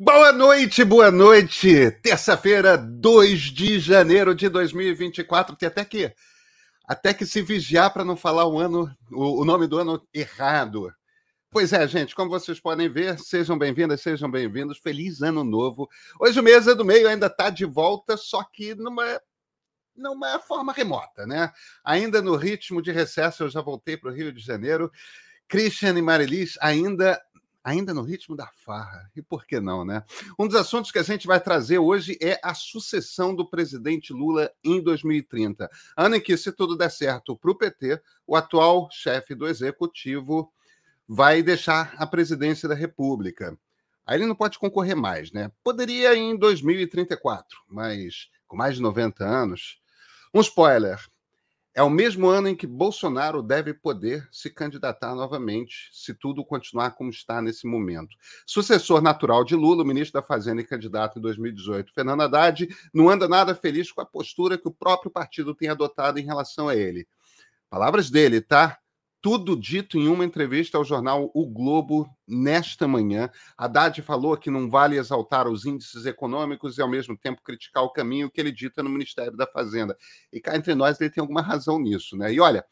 Boa noite, boa noite. Terça-feira, 2 de janeiro de 2024. Tem até que até que se vigiar para não falar o ano, o, o nome do ano errado. Pois é, gente, como vocês podem ver, sejam bem-vindas, sejam bem-vindos. Feliz ano novo. Hoje o Mesa do Meio ainda está de volta, só que numa numa forma remota, né? Ainda no ritmo de recesso, eu já voltei para o Rio de Janeiro. Christian e Marilis ainda ainda no ritmo da farra. E por que não, né? Um dos assuntos que a gente vai trazer hoje é a sucessão do presidente Lula em 2030. Ano em que, se tudo der certo para o PT, o atual chefe do executivo vai deixar a presidência da República. Aí ele não pode concorrer mais, né? Poderia em 2034, mas com mais de 90 anos. Um spoiler: é o mesmo ano em que Bolsonaro deve poder se candidatar novamente, se tudo continuar como está nesse momento. Sucessor natural de Lula, ministro da Fazenda e candidato em 2018, Fernando Haddad, não anda nada feliz com a postura que o próprio partido tem adotado em relação a ele. Palavras dele, tá? Tudo dito em uma entrevista ao jornal O Globo nesta manhã. Haddad falou que não vale exaltar os índices econômicos e, ao mesmo tempo, criticar o caminho que ele dita no Ministério da Fazenda. E cá entre nós, ele tem alguma razão nisso, né? E olha,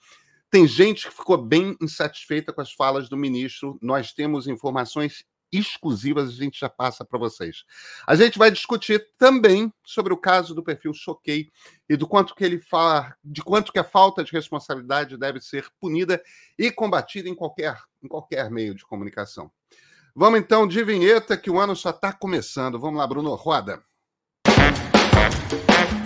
tem gente que ficou bem insatisfeita com as falas do ministro. Nós temos informações exclusivas, a gente já passa para vocês. A gente vai discutir também sobre o caso do perfil Choquei e do quanto que ele fala, de quanto que a falta de responsabilidade deve ser punida e combatida em qualquer, em qualquer meio de comunicação. Vamos então de vinheta, que o ano só está começando. Vamos lá, Bruno, roda. Pô,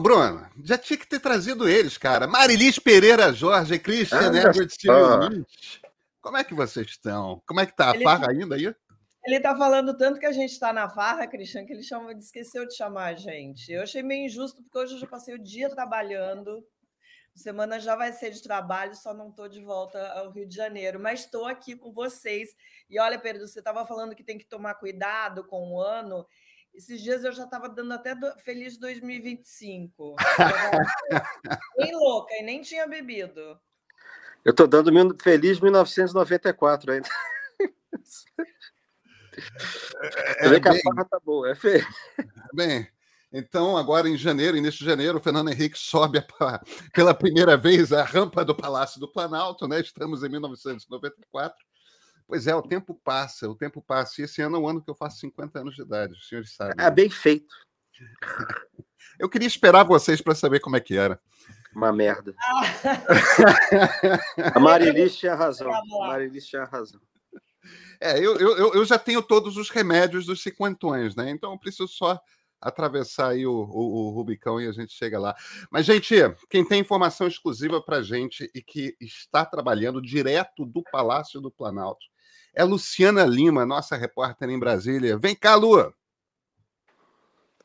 Bruno, já tinha que ter trazido eles, cara. Marilis Pereira Jorge, Christian Edward Silvich. Como é que vocês estão? Como é que tá a ele farra tá... ainda aí? Ele tá falando tanto que a gente está na farra, Christian, que ele chama, esqueceu de chamar a gente. Eu achei meio injusto, porque hoje eu já passei o dia trabalhando. Semana já vai ser de trabalho, só não estou de volta ao Rio de Janeiro, mas estou aqui com vocês. E olha, Pedro, você estava falando que tem que tomar cuidado com o ano. Esses dias eu já estava dando até do... feliz 2025. bem louca e nem tinha bebido. Eu estou dando feliz 1994 ainda. É, é, que a tá boa, é feio. Bem, então agora em janeiro, início de janeiro, o Fernando Henrique sobe a, pela primeira vez a rampa do Palácio do Planalto, né? Estamos em 1994. Pois é, o tempo passa, o tempo passa. E esse ano é o ano que eu faço 50 anos de idade, os senhores sabem. É bem feito. Eu queria esperar vocês para saber como é que era. Uma merda. a Marilis tinha razão. A Marilis tinha razão. É, eu, eu, eu já tenho todos os remédios dos cinquentões, né? Então eu preciso só atravessar aí o, o, o, Rubicão e a gente chega lá. Mas, gente, quem tem informação exclusiva para gente e que está trabalhando direto do Palácio do Planalto é Luciana Lima, nossa repórter em Brasília. Vem cá, Lua!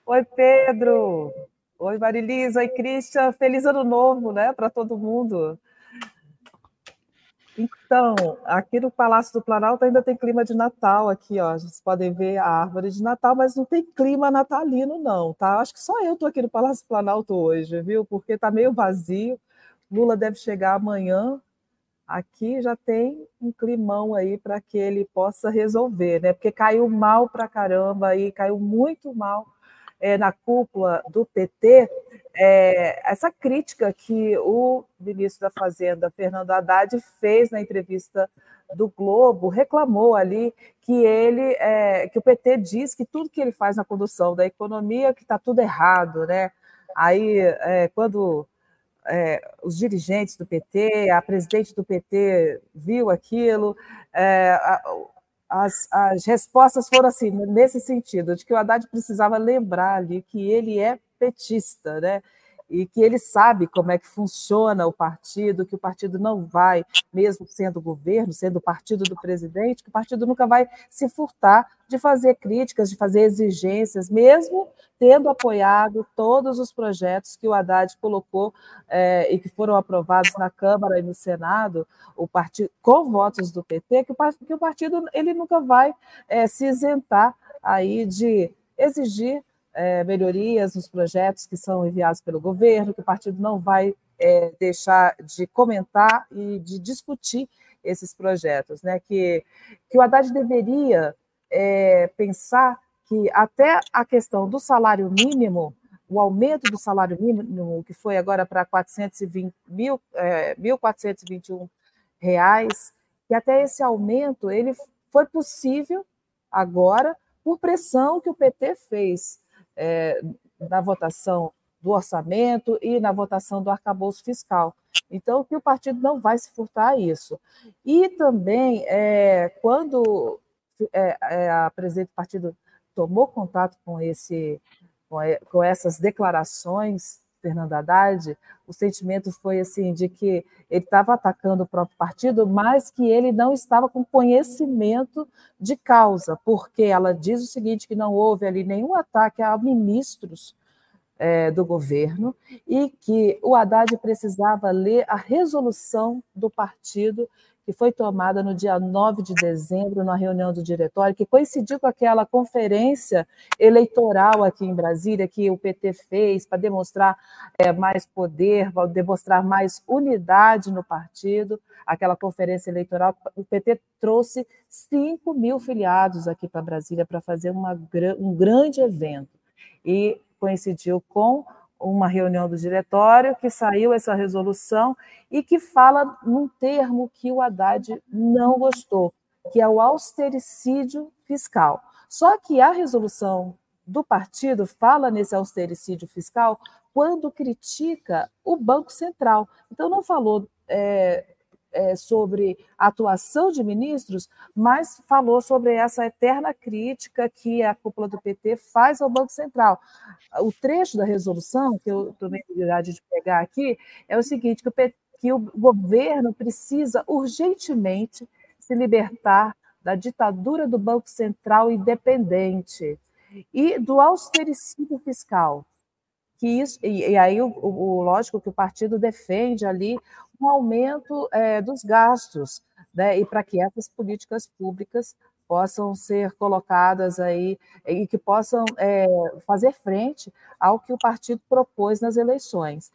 Oi, Pedro! Oi, Marilis! Oi, Christian! Feliz ano novo, né, para todo mundo! Então, aqui no Palácio do Planalto ainda tem clima de Natal aqui, ó. Vocês podem ver a árvore de Natal, mas não tem clima natalino, não, tá? Acho que só eu estou aqui no Palácio do Planalto hoje, viu? Porque está meio vazio. Lula deve chegar amanhã, aqui já tem um climão aí para que ele possa resolver, né? Porque caiu mal para caramba aí, caiu muito mal é, na cúpula do PT, é, essa crítica que o ministro da Fazenda, Fernando Haddad, fez na entrevista do Globo, reclamou ali que ele, é, que o PT diz que tudo que ele faz na condução da economia que está tudo errado, né? Aí, é, quando é, os dirigentes do PT, a presidente do PT viu aquilo, é, a, as, as respostas foram assim, nesse sentido, de que o Haddad precisava lembrar ali que ele é petista, né? E que ele sabe como é que funciona o partido, que o partido não vai, mesmo sendo governo, sendo partido do presidente, que o partido nunca vai se furtar de fazer críticas, de fazer exigências, mesmo tendo apoiado todos os projetos que o Haddad colocou é, e que foram aprovados na Câmara e no Senado, o partido, com votos do PT, que o, que o partido ele nunca vai é, se isentar aí de exigir é, melhorias nos projetos que são enviados pelo governo, que o partido não vai é, deixar de comentar e de discutir esses projetos, né? Que, que o Haddad deveria é, pensar que até a questão do salário mínimo, o aumento do salário mínimo, que foi agora para 420, mil, é, 1.421 reais, que até esse aumento ele foi possível agora por pressão que o PT fez é, na votação do orçamento e na votação do arcabouço fiscal. Então, que o partido não vai se furtar a isso. E também, é, quando é, é a presidente do partido tomou contato com, esse, com, com essas declarações Fernando Haddad, o sentimento foi assim de que ele estava atacando o próprio partido, mas que ele não estava com conhecimento de causa, porque ela diz o seguinte: que não houve ali nenhum ataque a ministros é, do governo e que o Haddad precisava ler a resolução do partido que foi tomada no dia 9 de dezembro, na reunião do diretório, que coincidiu com aquela conferência eleitoral aqui em Brasília, que o PT fez para demonstrar é, mais poder, para demonstrar mais unidade no partido. Aquela conferência eleitoral, o PT trouxe 5 mil filiados aqui para Brasília para fazer uma, um grande evento. E coincidiu com uma reunião do diretório que saiu essa resolução e que fala num termo que o Haddad não gostou, que é o austericídio fiscal. Só que a resolução do partido fala nesse austericídio fiscal quando critica o Banco Central. Então, não falou é, é, sobre a atuação de ministros, mas falou sobre essa eterna crítica que a cúpula do PT faz ao Banco Central. O trecho da resolução, que eu tomei a liberdade de pegar aqui, é o seguinte: que o, PT, que o governo precisa urgentemente se libertar da ditadura do Banco Central independente e do austericídio fiscal. Que isso, e, e aí, o, o, lógico que o partido defende ali um aumento é, dos gastos, né, e para que essas políticas públicas possam ser colocadas aí e que possam é, fazer frente ao que o partido propôs nas eleições.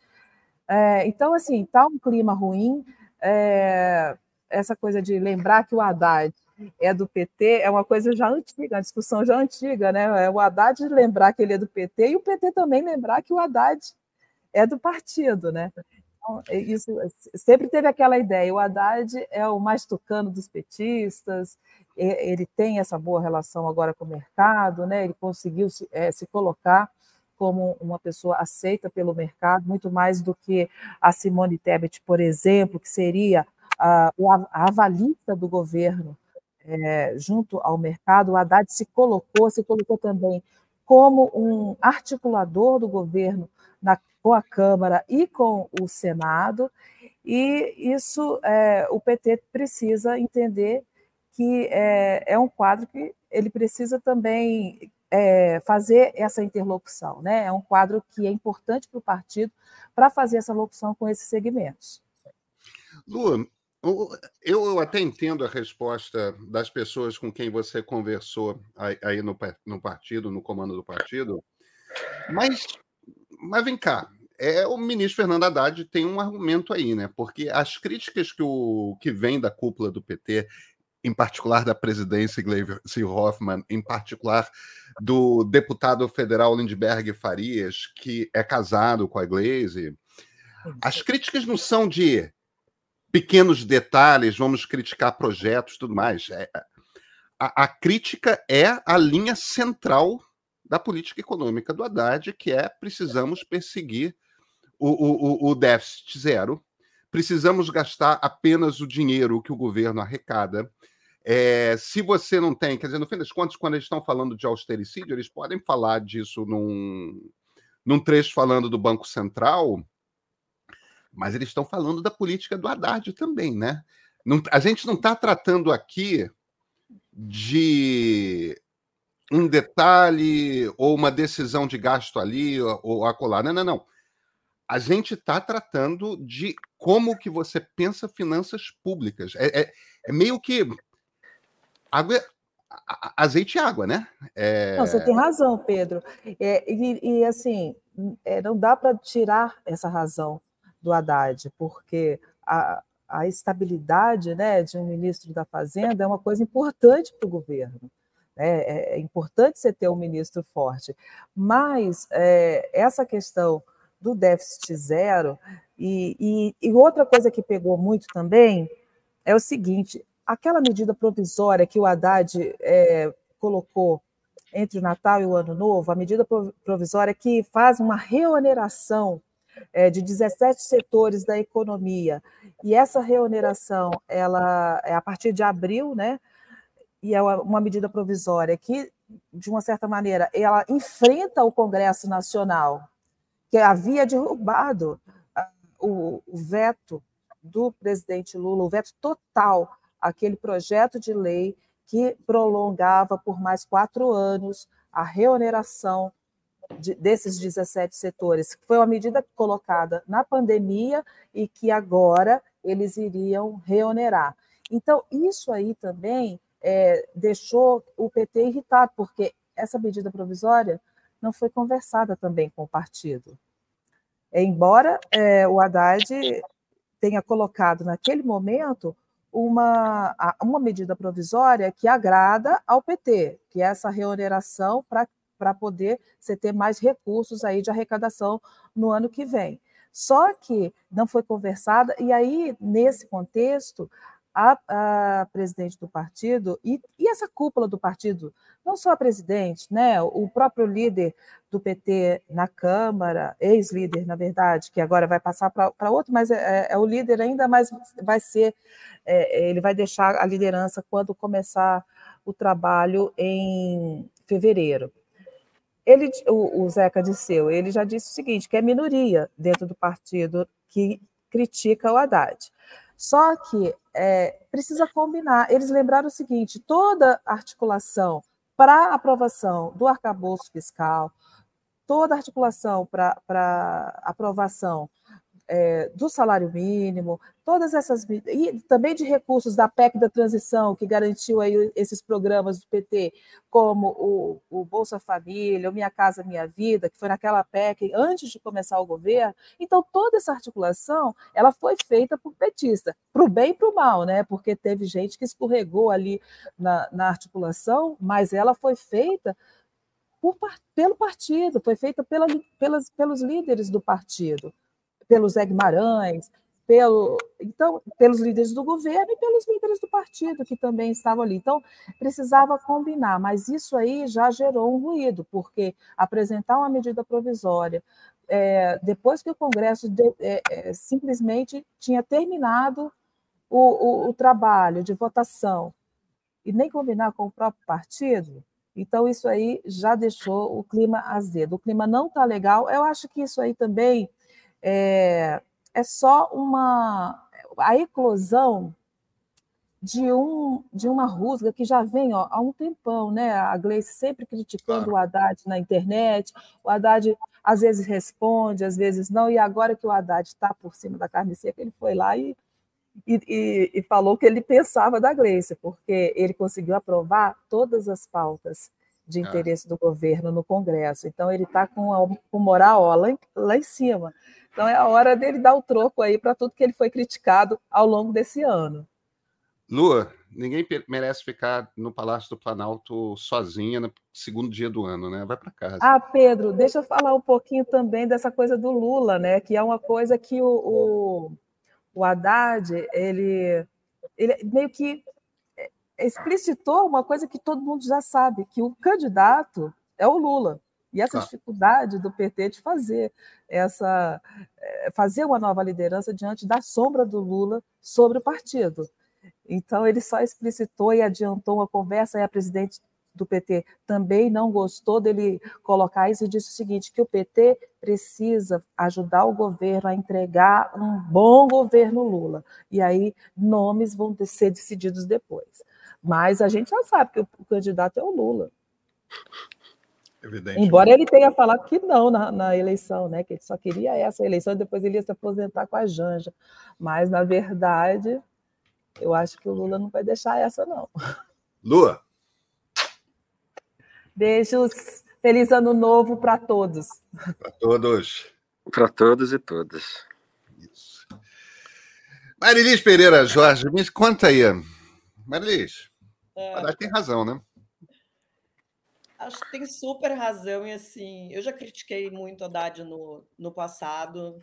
É, então, assim, está um clima ruim, é, essa coisa de lembrar que o Haddad é do PT é uma coisa já antiga, uma discussão já antiga, né? É o Haddad lembrar que ele é do PT e o PT também lembrar que o Haddad é do partido, né? Então, é isso sempre teve aquela ideia. O Haddad é o mais tocando dos petistas. Ele tem essa boa relação agora com o mercado, né? Ele conseguiu se, é, se colocar como uma pessoa aceita pelo mercado, muito mais do que a Simone Tebet, por exemplo, que seria a, a avalista do governo é, junto ao mercado. O Haddad se colocou, se colocou também como um articulador do governo na, com a Câmara e com o Senado, e isso é, o PT precisa entender que é, é, um quadro que ele precisa também é, fazer essa interlocução, né? É um quadro que é importante para o partido para fazer essa locução com esses segmentos. Lu, eu até entendo a resposta das pessoas com quem você conversou aí no, no partido, no comando do partido, mas mas vem cá, é, o ministro Fernando Haddad tem um argumento aí, né? Porque as críticas que, o, que vem da cúpula do PT, em particular da presidência Gleisi Hoffmann, em particular do deputado federal Lindbergh Farias, que é casado com a Gleisi, as críticas não são de pequenos detalhes, vamos criticar projetos tudo mais. É, a, a crítica é a linha central da política econômica do Haddad, que é precisamos perseguir o, o, o déficit zero, precisamos gastar apenas o dinheiro que o governo arrecada. É, se você não tem, quer dizer, no fim das contas, quando eles estão falando de austericídio, eles podem falar disso num, num trecho falando do Banco Central, mas eles estão falando da política do Haddad também, né? Não, a gente não está tratando aqui de um detalhe ou uma decisão de gasto ali ou, ou acolá. Não, não, não. A gente está tratando de como que você pensa finanças públicas. É, é, é meio que água, azeite e água, né? É... Não, você tem razão, Pedro. É, e, e, assim, é, não dá para tirar essa razão do Haddad, porque a, a estabilidade né, de um ministro da Fazenda é uma coisa importante para o governo. Né? É, é, importante você ter um ministro forte, mas é, essa questão do déficit zero e, e, e outra coisa que pegou muito também é o seguinte: aquela medida provisória que o Haddad é, colocou entre o Natal e o Ano Novo, a medida provisória que faz uma reoneração é, de 17 setores da economia. E essa reoneração ela é a partir de abril, né? E é uma medida provisória que, de uma certa maneira, ela enfrenta o Congresso Nacional, que havia derrubado ah, o, veto do presidente Lula, o veto total aquele projeto de lei que prolongava por mais quatro anos a reoneração de, desses 17 setores, que foi uma medida colocada na pandemia e que agora eles iriam reonerar. Então, isso aí também é, deixou o PT irritado, porque essa medida provisória não foi conversada também com o partido. Embora é, o Haddad tenha colocado naquele momento uma, uma medida provisória que agrada ao PT, que é essa reoneração para para poder você ter mais recursos aí de arrecadação no ano que vem. Só que não foi conversada, e aí, nesse contexto, a, a, presidente do partido e, e, essa cúpula do partido, não só a presidente, né, o próprio líder do PT na Câmara, ex-líder, na verdade, que agora vai passar para outro, mas é, é, é, o líder ainda, mas vai ser, é, ele vai deixar a liderança quando começar o trabalho em fevereiro. Ele, o, o Zeca Disseu, ele já disse o seguinte, que é minoria dentro do partido que critica o Haddad. Só que é, precisa combinar. Eles lembraram o seguinte: toda articulação para aprovação do arcabouço fiscal, toda articulação para aprovação é, do salário mínimo, todas essas e também de recursos da PEC da transição que garantiu aí esses programas do PT, como o, o Bolsa Família, o Minha Casa Minha Vida, que foi naquela PEC antes de começar o governo. Então toda essa articulação ela foi feita por petista, para o bem e para o mal, né? Porque teve gente que escorregou ali na, na articulação, mas ela foi feita por, pelo partido, foi feita pela, pelas, pelos líderes do partido pelo Zé Guimarães, pelo, então, pelos líderes do governo e pelos líderes do partido que também estavam ali. Então, precisava combinar, mas isso aí já gerou um ruído, porque apresentar uma medida provisória, é, depois que o Congresso de, é, é, simplesmente tinha terminado o, o, o trabalho de votação, e nem combinar com o próprio partido, então, isso aí já deixou o clima azedo. O clima não está legal. Eu acho que isso aí também é, é só uma a eclosão de, um, de uma rusga que já vem ó, há um tempão, né? A Gleice sempre criticando claro. o Haddad na internet, o Haddad às vezes responde, às vezes não, e agora que o Haddad está por cima da carne seca, ele foi lá e, e, e, falou o que ele pensava da Gleice, porque ele conseguiu aprovar todas as pautas de é. interesse do governo no Congresso. Então, ele está com, com moral ó, lá, em, lá em cima. Então é a hora dele dar o troco aí para tudo que ele foi criticado ao longo desse ano. Lua, ninguém merece ficar no Palácio do Planalto sozinha no segundo dia do ano, né? Vai para casa. Ah, Pedro, deixa eu falar um pouquinho também dessa coisa do Lula, né? Que é uma coisa que o, o, o Haddad, ele, ele meio que explicitou uma coisa que todo mundo já sabe, que o candidato é o Lula. E essa dificuldade do PT de fazer essa eh, fazer uma nova liderança diante da sombra do Lula sobre o partido. Então ele só explicitou e adiantou uma conversa e a presidente do PT também não gostou dele colocar isso e disse o seguinte: que o PT precisa ajudar o governo a entregar um bom governo Lula. E aí nomes vão ser decididos depois. Mas a gente já sabe que o candidato é o Lula. Embora ele tenha falado que não na, na, eleição, né? Que ele só queria essa eleição e depois ele ia se aposentar com a Janja. Mas, na verdade, eu acho que o Lula não vai deixar essa, não. Lua. Beijos. Feliz ano novo para todos. Para todos. Para todos e todas. Isso. Marilis Pereira Jorge, me conta aí. Marilis, é. tem razão, né? Acho que tem super razão, e assim, eu já critiquei muito Haddad no, no passado.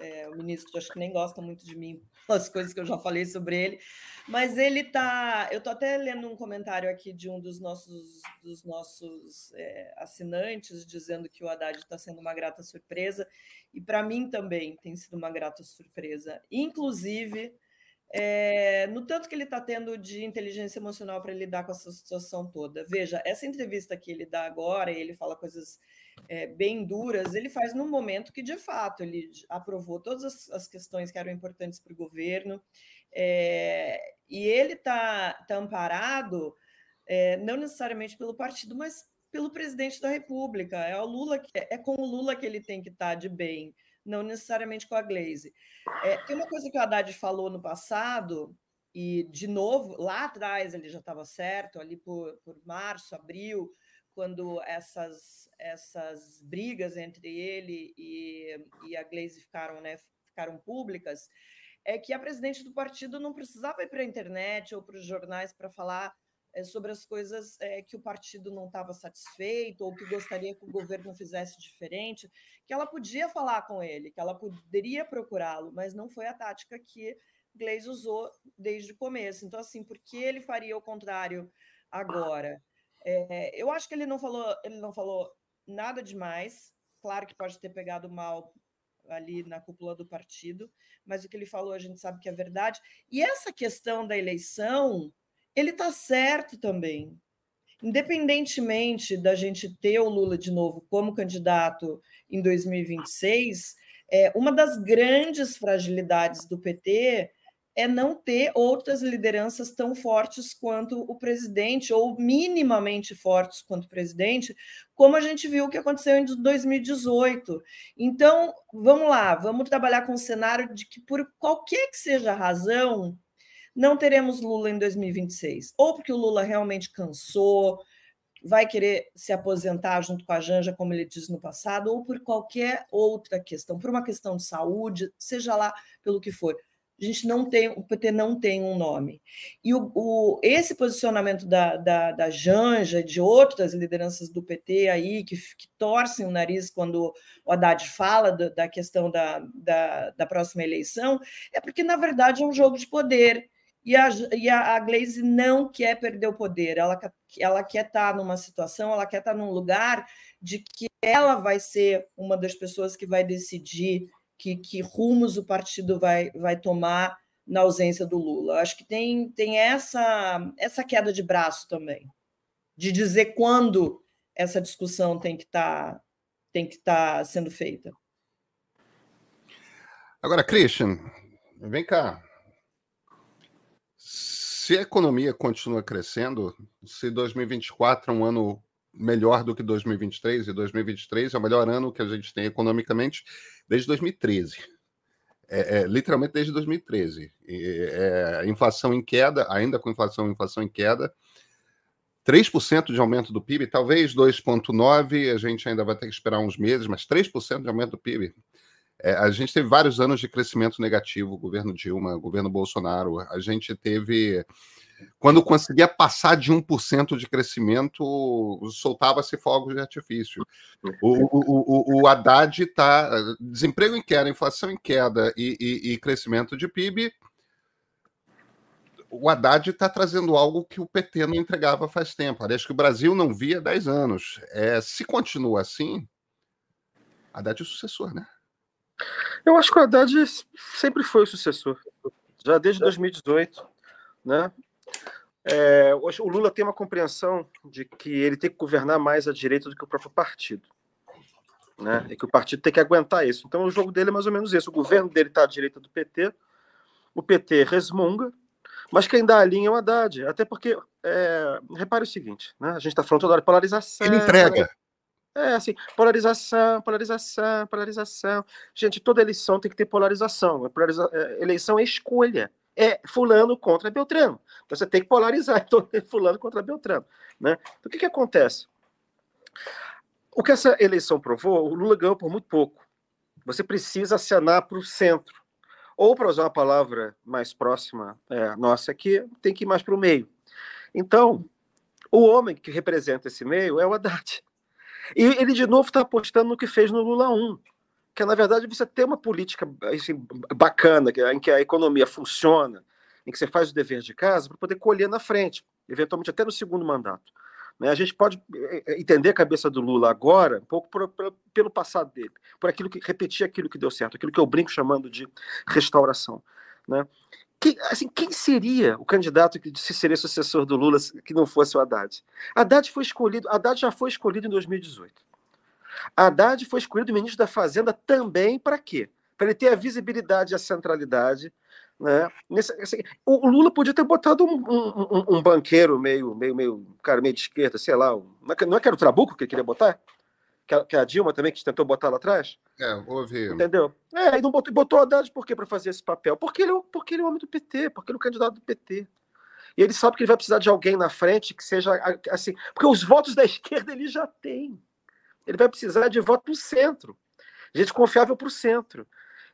É, o ministro acho que nem gosta muito de mim, as coisas que eu já falei sobre ele, mas ele tá. Eu tô até lendo um comentário aqui de um dos nossos, dos nossos é, assinantes dizendo que o Haddad está sendo uma grata surpresa, e para mim também tem sido uma grata surpresa. Inclusive, é, no tanto que ele está tendo de inteligência emocional para lidar com essa situação toda. Veja, essa entrevista que ele dá agora, ele fala coisas é, bem duras, ele faz num momento que, de fato, ele aprovou todas as, as questões que eram importantes para o governo, é, e ele está tá amparado não necessariamente pelo partido, mas pelo presidente da República. É, o Lula, é com o Lula que ele tem que estar tá de bem não necessariamente com a Glaze. É, tem uma coisa que o Haddad falou no passado, e de novo, lá atrás ele já estava certo, ali por, por março, abril, quando essas, essas brigas entre ele e, e a Glaze ficaram, né, ficaram públicas, é que a presidente do partido não precisava ir para a internet ou para os jornais para falar é, sobre as coisas é, que o partido não estava satisfeito ou que gostaria que o governo fizesse diferente, que ela podia falar com ele, que ela poderia procurá-lo, mas não foi a tática que Gleisi usou desde o começo. Então, assim, por que ele faria o contrário agora? É, eu acho que ele não falou, ele não falou nada demais. Claro que pode ter pegado mal ali na cúpula do partido, mas o que ele falou a gente sabe que é verdade. E essa questão da eleição ele está certo também. Independentemente da gente ter o Lula de novo como candidato em 2026, é, uma das grandes fragilidades do PT é não ter outras lideranças tão fortes quanto o presidente, ou minimamente fortes quanto o presidente, como a gente viu que aconteceu em 2018. Então, vamos lá, vamos trabalhar com o cenário de que, por qualquer que seja a razão, não teremos Lula em 2026. Ou porque o Lula realmente cansou, vai querer se aposentar junto com a Janja, como ele diz no passado, ou por qualquer outra questão, por uma questão de saúde, seja lá pelo que for. A gente não tem, o PT não tem um nome. E o, o esse posicionamento da, da, da Janja, de outras lideranças do PT aí, que, que torcem o nariz quando o Haddad fala do, da questão da, da, da próxima eleição, é porque, na verdade, é um jogo de poder e a, e a, a Glaze não quer perder o poder, ela, ela quer estar numa situação, ela quer estar num lugar de que ela vai ser uma das pessoas que vai decidir que, que rumos o partido vai, vai tomar na ausência do Lula. Acho que tem, tem essa, essa queda de braço também, de dizer quando essa discussão tem que estar tá, estar tá sendo feita. Agora, Christian, vem cá se a economia continua crescendo, se 2024 é um ano melhor do que 2023, e 2023 é o melhor ano que a gente tem economicamente desde 2013. É, é, literalmente desde 2013. E, é, inflação em queda, ainda com inflação, inflação em queda. 3% de aumento do PIB, talvez 2,9%, a gente ainda vai ter que esperar uns meses, mas 3% de aumento do PIB. É, a gente teve vários anos de crescimento negativo, governo Dilma, governo Bolsonaro. A gente teve. Quando conseguia passar de 1% de crescimento, soltava-se fogos de artifício. O, o, o, o Haddad está. Desemprego em queda, inflação em queda e, e, e crescimento de PIB. O Haddad está trazendo algo que o PT não entregava faz tempo. Aliás, que o Brasil não via há 10 anos. É, se continua assim, Haddad é o sucessor, né? Eu acho que o Haddad sempre foi o sucessor, já desde 2018, né? É, o Lula tem uma compreensão de que ele tem que governar mais à direita do que o próprio partido. Né? E que o partido tem que aguentar isso. Então, o jogo dele é mais ou menos isso. O governo dele está à direita do PT, o PT resmunga, mas quem dá a linha é o Haddad. Até porque, é, repare o seguinte: né? a gente está falando toda hora de polarização. Ele entrega. É, assim, polarização, polarização, polarização. Gente, toda eleição tem que ter polarização. Polariza... É, eleição é escolha. É fulano contra Beltrano. Então você tem que polarizar, então é fulano contra Beltrano. Né? Então o que, que acontece? O que essa eleição provou, o Lula ganhou por muito pouco. Você precisa acenar para o centro. Ou, para usar uma palavra mais próxima é, nossa aqui, tem que ir mais para o meio. Então, o homem que representa esse meio é o Haddad. E ele, de novo, está apostando no que fez no Lula 1, que é, na verdade, você ter uma política assim, bacana, em que a economia funciona, em que você faz o dever de casa, para poder colher na frente, eventualmente até no segundo mandato. Né? A gente pode eh, eh, entender a cabeça do Lula agora, um pouco por, por, pelo passado dele, por aquilo que repetir aquilo que deu certo, aquilo que eu brinco chamando de restauração. Né? Quem, assim, quem seria o candidato que seria sucessor do Lula que não fosse o Haddad? Haddad foi escolhido, Haddad já foi escolhido em 2018. Haddad foi escolhido ministro da Fazenda também para quê? Para ele ter a visibilidade e a centralidade. Né? Nesse, assim, o Lula podia ter botado um, um, um, banqueiro meio, meio, meio, cara, meio de esquerda, sei lá. Um, não é que era o Trabuco que ele queria botar? Que a, que a Dilma também, que tentou botar lá atrás? É, houve. Entendeu? É, e não botou, botou Haddad por quê para fazer esse papel? Porque ele, é porque ele é o homem do PT, porque ele é o candidato do PT. E ele sabe que ele vai precisar de alguém na frente que seja assim. Porque os votos da esquerda ele já tem. Ele vai precisar de voto para o centro. Gente confiável para o centro.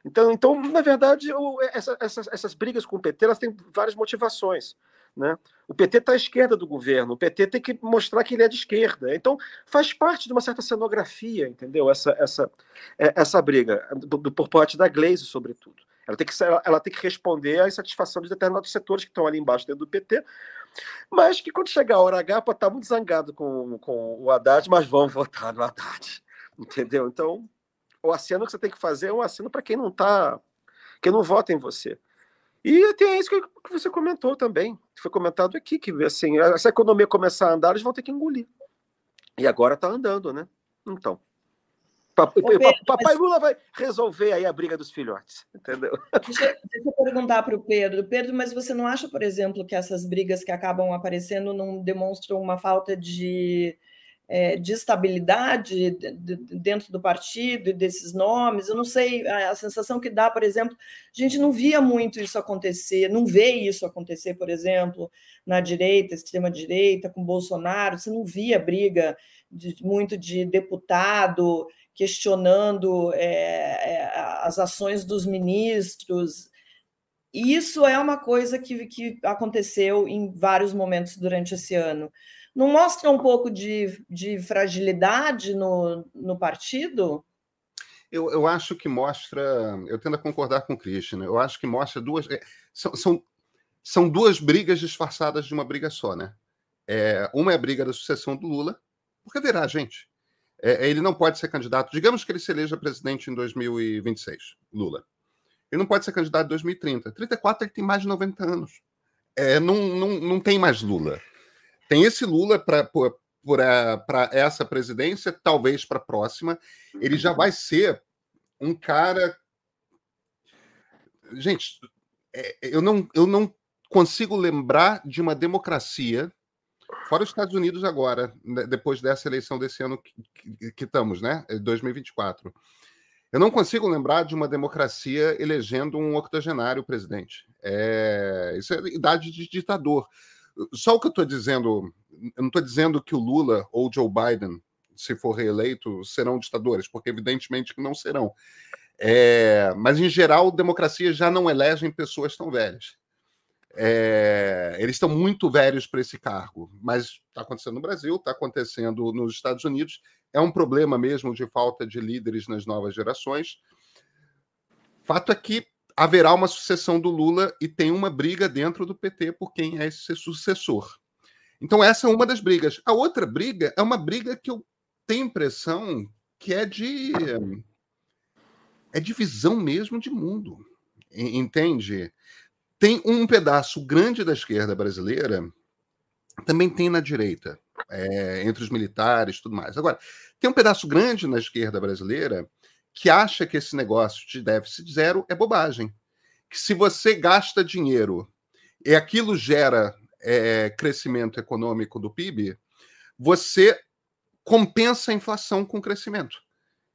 Então, então, na verdade, essa, essas, essas brigas com o PT elas têm várias motivações. Né? O PT está à esquerda do governo, o PT tem que mostrar que ele é de esquerda. Então, faz parte de uma certa cenografia, entendeu? Essa, essa, é, essa briga, do, do, por parte da Glaze, sobretudo. Ela tem, que, ela tem que responder à insatisfação de determinados setores que estão ali embaixo dentro do PT, mas que quando chegar a hora H, pode estar muito zangado com, com o Haddad, mas vão votar no Haddad. Entendeu? Então, o aceno que você tem que fazer é um aceno para quem não está, quem não vota em você. E tem isso que você comentou também, que foi comentado aqui, que assim, se a economia começar a andar, eles vão ter que engolir. E agora está andando, né? Então. Papai, Pedro, papai Lula vai resolver aí a briga dos filhotes, entendeu? Deixa, deixa eu perguntar para o Pedro. Pedro, mas você não acha, por exemplo, que essas brigas que acabam aparecendo não demonstram uma falta de é, de estabilidade dentro do partido e desses nomes. Eu não sei, a, sensação que dá, por exemplo, a gente não via muito isso acontecer, não vê isso acontecer, por exemplo, na direita, extrema-direita, com Bolsonaro, você não via briga de, muito de deputado questionando é, é, as ações dos ministros. Isso é uma coisa que, que aconteceu em vários momentos durante esse ano não mostra um pouco de, de fragilidade no, no partido? Eu, eu acho que mostra, eu tendo a concordar com o Christian, eu acho que mostra duas. É, são, são, são duas brigas disfarçadas de uma briga só, né? É, uma é a briga da sucessão do Lula, porque verá, gente, é, ele não pode ser candidato. Digamos que ele se eleja presidente em 2026, Lula. Ele não pode ser candidato em 2030. 34 ele tem mais de 90 anos. É, não, não, não tem mais Lula. Tem esse Lula para essa presidência, talvez para a próxima. Ele já vai ser um cara. Gente, é, eu não, eu não consigo lembrar de uma democracia, fora os Estados Unidos agora, né, depois dessa eleição desse ano que, que, que estamos, né? 2024. Eu não consigo lembrar de uma democracia elegendo um octogenário presidente. É, isso é idade de ditador. Só o que eu estou dizendo, eu não estou dizendo que o Lula ou Joe Biden, se for reeleito, serão ditadores, porque evidentemente que não serão. É, mas, em geral, democracias já não elegem pessoas tão velhas. É, eles estão muito velhos para esse cargo, mas está acontecendo no Brasil, está acontecendo nos Estados Unidos. É um problema mesmo de falta de líderes nas novas gerações. Fato é que haverá uma sucessão do Lula e tem uma briga dentro do PT por quem é esse sucessor. Então, essa é uma das brigas. A outra briga é uma briga que eu tenho impressão que é de. É de visão mesmo de mundo. Entende? Tem um pedaço grande da esquerda brasileira também tem na direita, é, entre os militares tudo mais. Agora, tem um pedaço grande na esquerda brasileira que acha que esse negócio de déficit zero é bobagem. Que se você gasta dinheiro e aquilo gera é, crescimento econômico do PIB, você compensa a inflação com crescimento.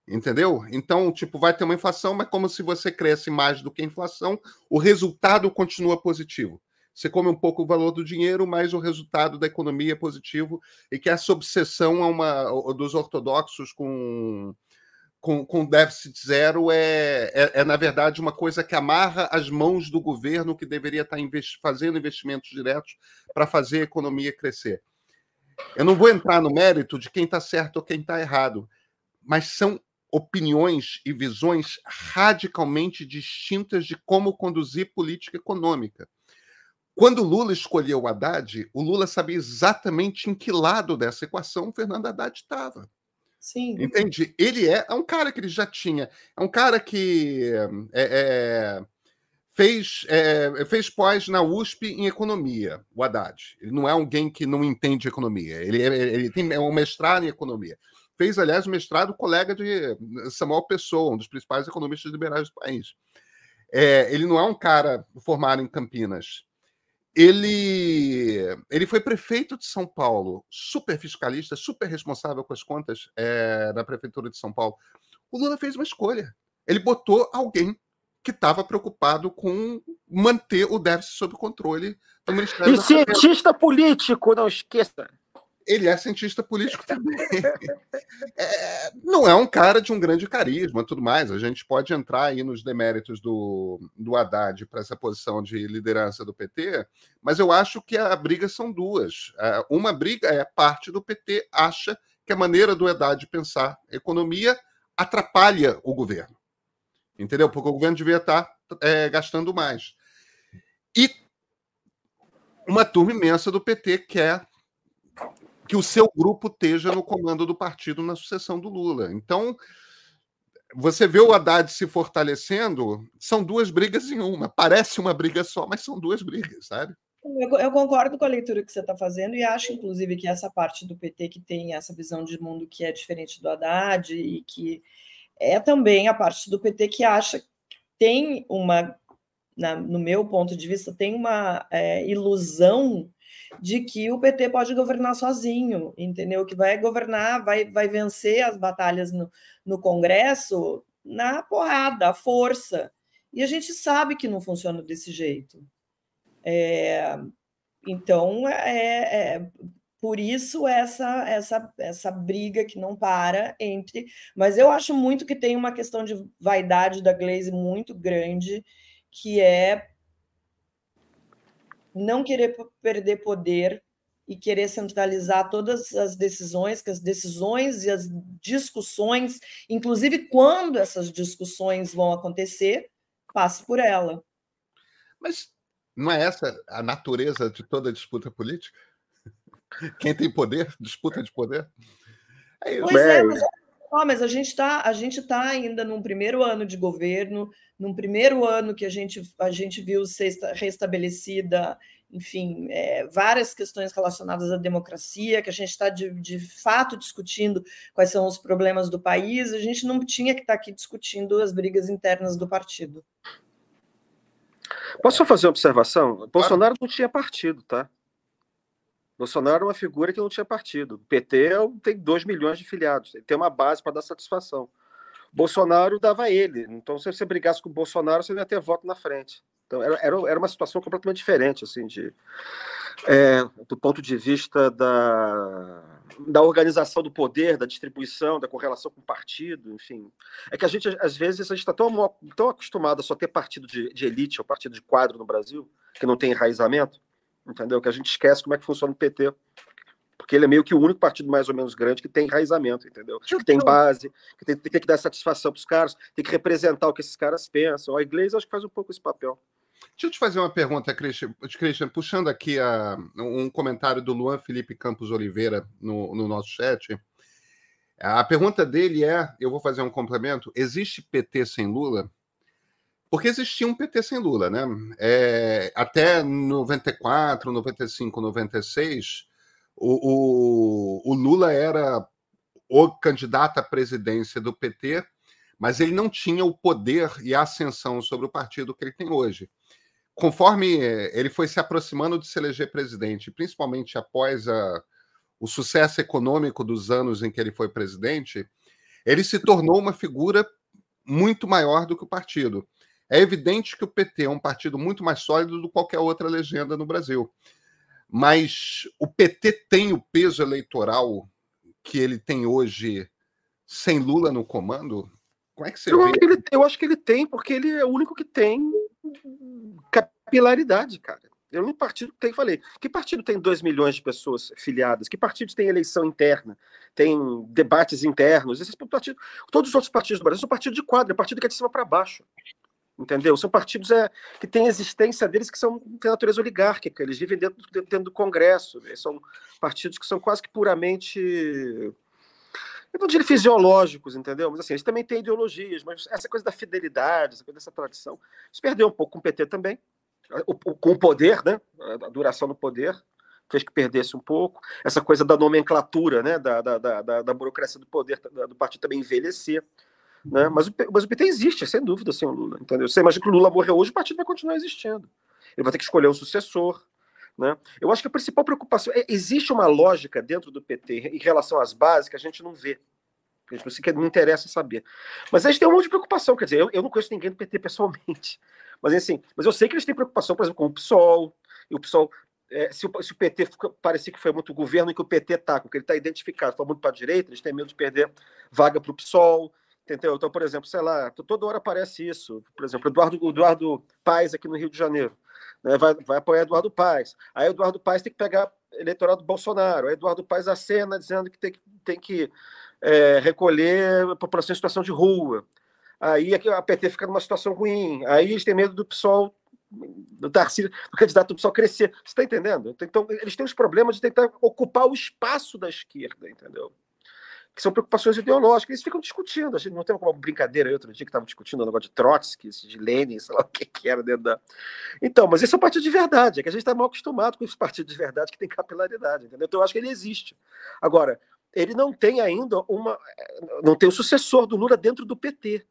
Entendeu? Então, tipo, vai ter uma inflação, mas como se você cresce mais do que a inflação, o resultado continua positivo. Você come um pouco o valor do dinheiro, mas o resultado da economia é positivo, e que essa obsessão a uma, dos ortodoxos com, com, com déficit zero é, é, é, na verdade, uma coisa que amarra as mãos do governo que deveria estar investi fazendo investimentos diretos para fazer a economia crescer. Eu não vou entrar no mérito de quem está certo ou quem está errado, mas são opiniões e visões radicalmente distintas de como conduzir política econômica. Quando Lula escolheu o Haddad, o Lula sabia exatamente em que lado dessa equação o Fernando Haddad estava. Sim. Entende? Ele é, é, um cara que ele já tinha. É um cara que é, é, fez, é, fez pós na USP em economia, o Haddad. Ele não é alguém que não entende economia. Ele, é, ele tem um mestrado em economia fez, aliás, mestrado colega de Samuel Pessoa, um dos principais economistas liberais do país. É, ele não é um cara formado em Campinas. Ele, ele foi prefeito de São Paulo, super fiscalista, super responsável com as contas é, da prefeitura de São Paulo. O Lula fez uma escolha. Ele botou alguém que estava preocupado com manter o déficit sob controle do Ministério E cientista político, não esqueça ele é cientista político também. É, não é um cara de um grande carisma, tudo mais. A gente pode entrar aí nos deméritos do, do Haddad para essa posição de liderança do PT, mas eu acho que a briga são duas. É, uma briga é parte do PT acha que a maneira do Haddad pensar economia atrapalha o governo. Entendeu? Porque o governo devia estar é, gastando mais. E uma turma imensa do PT quer que o seu grupo esteja no comando do partido na sucessão do Lula. Então, você vê o Haddad se fortalecendo, são duas brigas em uma. Parece uma briga só, mas são duas brigas, sabe? Eu, eu concordo com a leitura que você está fazendo e acho, inclusive, que essa parte do PT que tem essa visão de mundo que é diferente do Haddad e que é também a parte do PT que acha que tem uma, na, no meu ponto de vista, tem uma é, ilusão de que o PT pode governar sozinho, entendeu? Que vai governar, vai, vai vencer as batalhas no, no Congresso na porrada, à força. E a gente sabe que não funciona desse jeito. É, então, é, é, por isso essa, essa, essa briga que não para entre. Mas eu acho muito que tem uma questão de vaidade da Glaze muito grande, que é não querer perder poder e querer centralizar todas as decisões, que as decisões e as discussões, inclusive quando essas discussões vão acontecer, passe por ela. Mas não é essa a natureza de toda disputa política? Quem tem poder, disputa de poder? É isso. Pois é, mas Oh, mas a gente está a gente tá ainda num primeiro ano de governo, num primeiro ano que a gente, a gente viu ser restabelecida, enfim, é, várias questões relacionadas à democracia, que a gente está de, de fato discutindo quais são os problemas do país, a gente não tinha que estar tá aqui discutindo as brigas internas do partido. Posso só fazer uma observação? Bolsonaro não tinha partido, tá? Bolsonaro é uma figura que não tinha partido. O PT tem 2 milhões de filiados, ele tem uma base para dar satisfação. Bolsonaro dava ele. Então, se você brigasse com o Bolsonaro, você não ia ter voto na frente. Então, era, era uma situação completamente diferente, assim, de, é, do ponto de vista da, da organização do poder, da distribuição, da correlação com o partido, enfim. É que a gente, às vezes, a gente está tão, tão acostumado a só ter partido de, de elite ou partido de quadro no Brasil, que não tem enraizamento, entendeu? Que a gente esquece como é que funciona o PT. Porque ele é meio que o único partido mais ou menos grande que tem enraizamento, entendeu? Que tem base, que tem, tem que dar satisfação para os caras, tem que representar o que esses caras pensam. A Igreja acho que faz um pouco esse papel. Deixa eu te fazer uma pergunta, Christian, Christian puxando aqui a, um comentário do Luan Felipe Campos Oliveira no, no nosso chat. A pergunta dele é: eu vou fazer um complemento. Existe PT sem Lula? Porque existia um PT sem Lula, né? É, até 94, 95, 96, O, o, o Lula era o candidato à presidência do PT, mas ele não tinha o poder e a ascensão sobre o partido que ele tem hoje. Conforme eh, ele foi se aproximando de se eleger presidente, principalmente após a, o sucesso econômico dos anos em que ele foi presidente, ele se tornou uma figura muito maior do que o partido. É evidente que o PT é um partido muito mais sólido do que qualquer outra legenda no Brasil. Mas o PT tem o peso eleitoral que ele tem hoje sem Lula no comando? Como é que você eu vê? Acho que ele, eu acho que ele tem, porque ele é o único que tem capilaridade, cara. Eu no partido tem, falei, que partido tem 2 milhões de pessoas filiadas? Que partido tem eleição interna? Tem debates internos? Esses partidos, todos os outros partidos do Brasil são partidos de quadro, é partido que é de cima para baixo. Entendeu? São partidos é, que têm existência deles que são de natureza oligárquica, eles vivem dentro, dentro do Congresso, eles são partidos que são quase que puramente eu não diria fisiológicos, entendeu? Mas assim, eles também têm ideologias, mas essa coisa da fidelidade, essa coisa dessa tradição, se perdeu um pouco com o PT também, com o poder, né? A duração do poder fez que perdesse um pouco. Essa coisa da nomenclatura, né? Da, da, da, da burocracia do poder do partido também envelhecer. Né? Mas, o, mas o PT existe, sem dúvida, sem o Lula. Entendeu? Você imagina que o Lula morreu hoje, o partido vai continuar existindo. Ele vai ter que escolher um sucessor. Né? Eu acho que a principal preocupação é existe uma lógica dentro do PT em relação às bases que a gente não vê. A gente não, não interessa saber. Mas gente tem um monte de preocupação. Quer dizer, eu, eu não conheço ninguém do PT pessoalmente. Mas assim, mas eu sei que eles têm preocupação, por exemplo, com o PSOL. E o PSOL, é, se, o, se, o, PT parecia que foi muito governo e que o PT está, com que ele está identificado, foi muito para a direita, eles têm medo de perder vaga para o PSOL. Entendeu? Então, por exemplo, sei lá, toda hora aparece isso. Por exemplo, Eduardo, Eduardo Paes aqui no Rio de Janeiro. Né, vai, vai apoiar Eduardo Paes. Aí Eduardo Paes tem que pegar eleitorado do Bolsonaro. Aí Eduardo Paes acena dizendo que tem que, tem que é, recolher a população em situação de rua. Aí a PT fica numa situação ruim. Aí eles têm medo do PSOL, do Tarcísio, do candidato do PSOL crescer. Você está entendendo? Então, eles têm os problemas de tentar ocupar o espaço da esquerda, entendeu? Que são preocupações ideológicas, eles ficam discutindo. A gente não tem uma brincadeira aí outro dia que estavam discutindo o negócio de Trotsky, de Lenin, sei lá o que, que era dentro da. Então, mas esse é um partido de verdade, é que a gente está mal acostumado com esse partido de verdade que tem capilaridade, entendeu? Então eu acho que ele existe. Agora, ele não tem ainda uma. não tem o sucessor do Lula dentro do PT.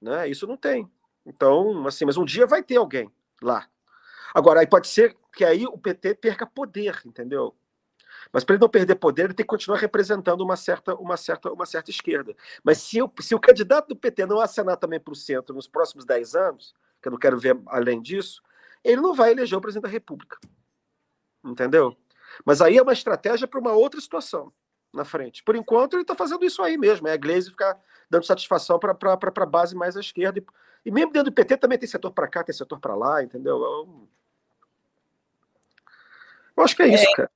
Né? Isso não tem. Então, assim, mas um dia vai ter alguém lá. Agora, aí pode ser que aí o PT perca poder, entendeu? Mas para ele não perder poder, ele tem que continuar representando uma certa, uma certa, uma certa esquerda. Mas se, eu, se o candidato do PT não acenar também para o centro nos próximos 10 anos, que eu não quero ver além disso, ele não vai eleger o presidente da República. Entendeu? Mas aí é uma estratégia para uma outra situação na frente. Por enquanto, ele está fazendo isso aí mesmo. É a Glaze ficar dando satisfação para a base mais à esquerda. E, e, mesmo dentro do PT também tem setor para cá, tem setor para lá, entendeu? Eu, eu acho que é isso, é, cara.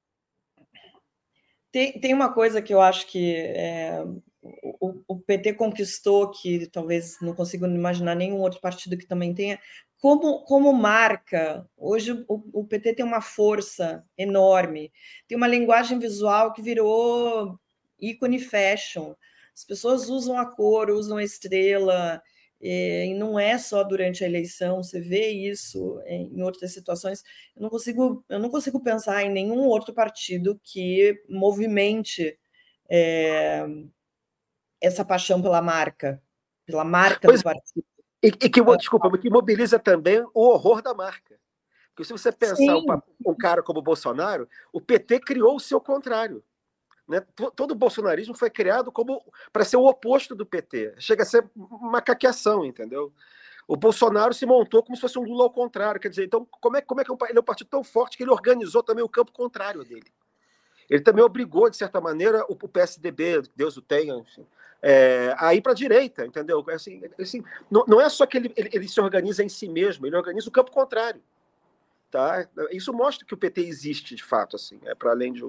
Tem, tem uma coisa que eu acho que é, o, o, PT conquistou, que talvez não consigo imaginar nenhum outro partido que também tenha, como, como marca. Hoje o, o PT tem uma força enorme, tem uma linguagem visual que virou ícone fashion. As pessoas usam a cor, usam a estrela, e não é só durante a eleição, você vê isso em outras situações. Eu não consigo, eu não consigo pensar em nenhum outro partido que movimente é, essa paixão pela marca, pela marca pois, do partido. E, e que, desculpa, que mobiliza também o horror da marca. Porque se você pensar um, um cara como o Bolsonaro, o PT criou o seu contrário. Né? Todo o bolsonarismo foi criado como para ser o oposto do PT. Chega a ser uma caqueação, entendeu? O Bolsonaro se montou como se fosse um Lula ao contrário. Quer dizer, então, como é, como é que ele é um partido tão forte que ele organizou também o campo contrário dele? Ele também obrigou, de certa maneira, o, PSDB, Deus o tenha, enfim, é, a ir para a direita, entendeu? Assim, assim, não, não, é só que ele, ele, ele se organiza em si mesmo, ele organiza o campo contrário. Tá? Isso mostra que o PT existe de fato, assim, é para além de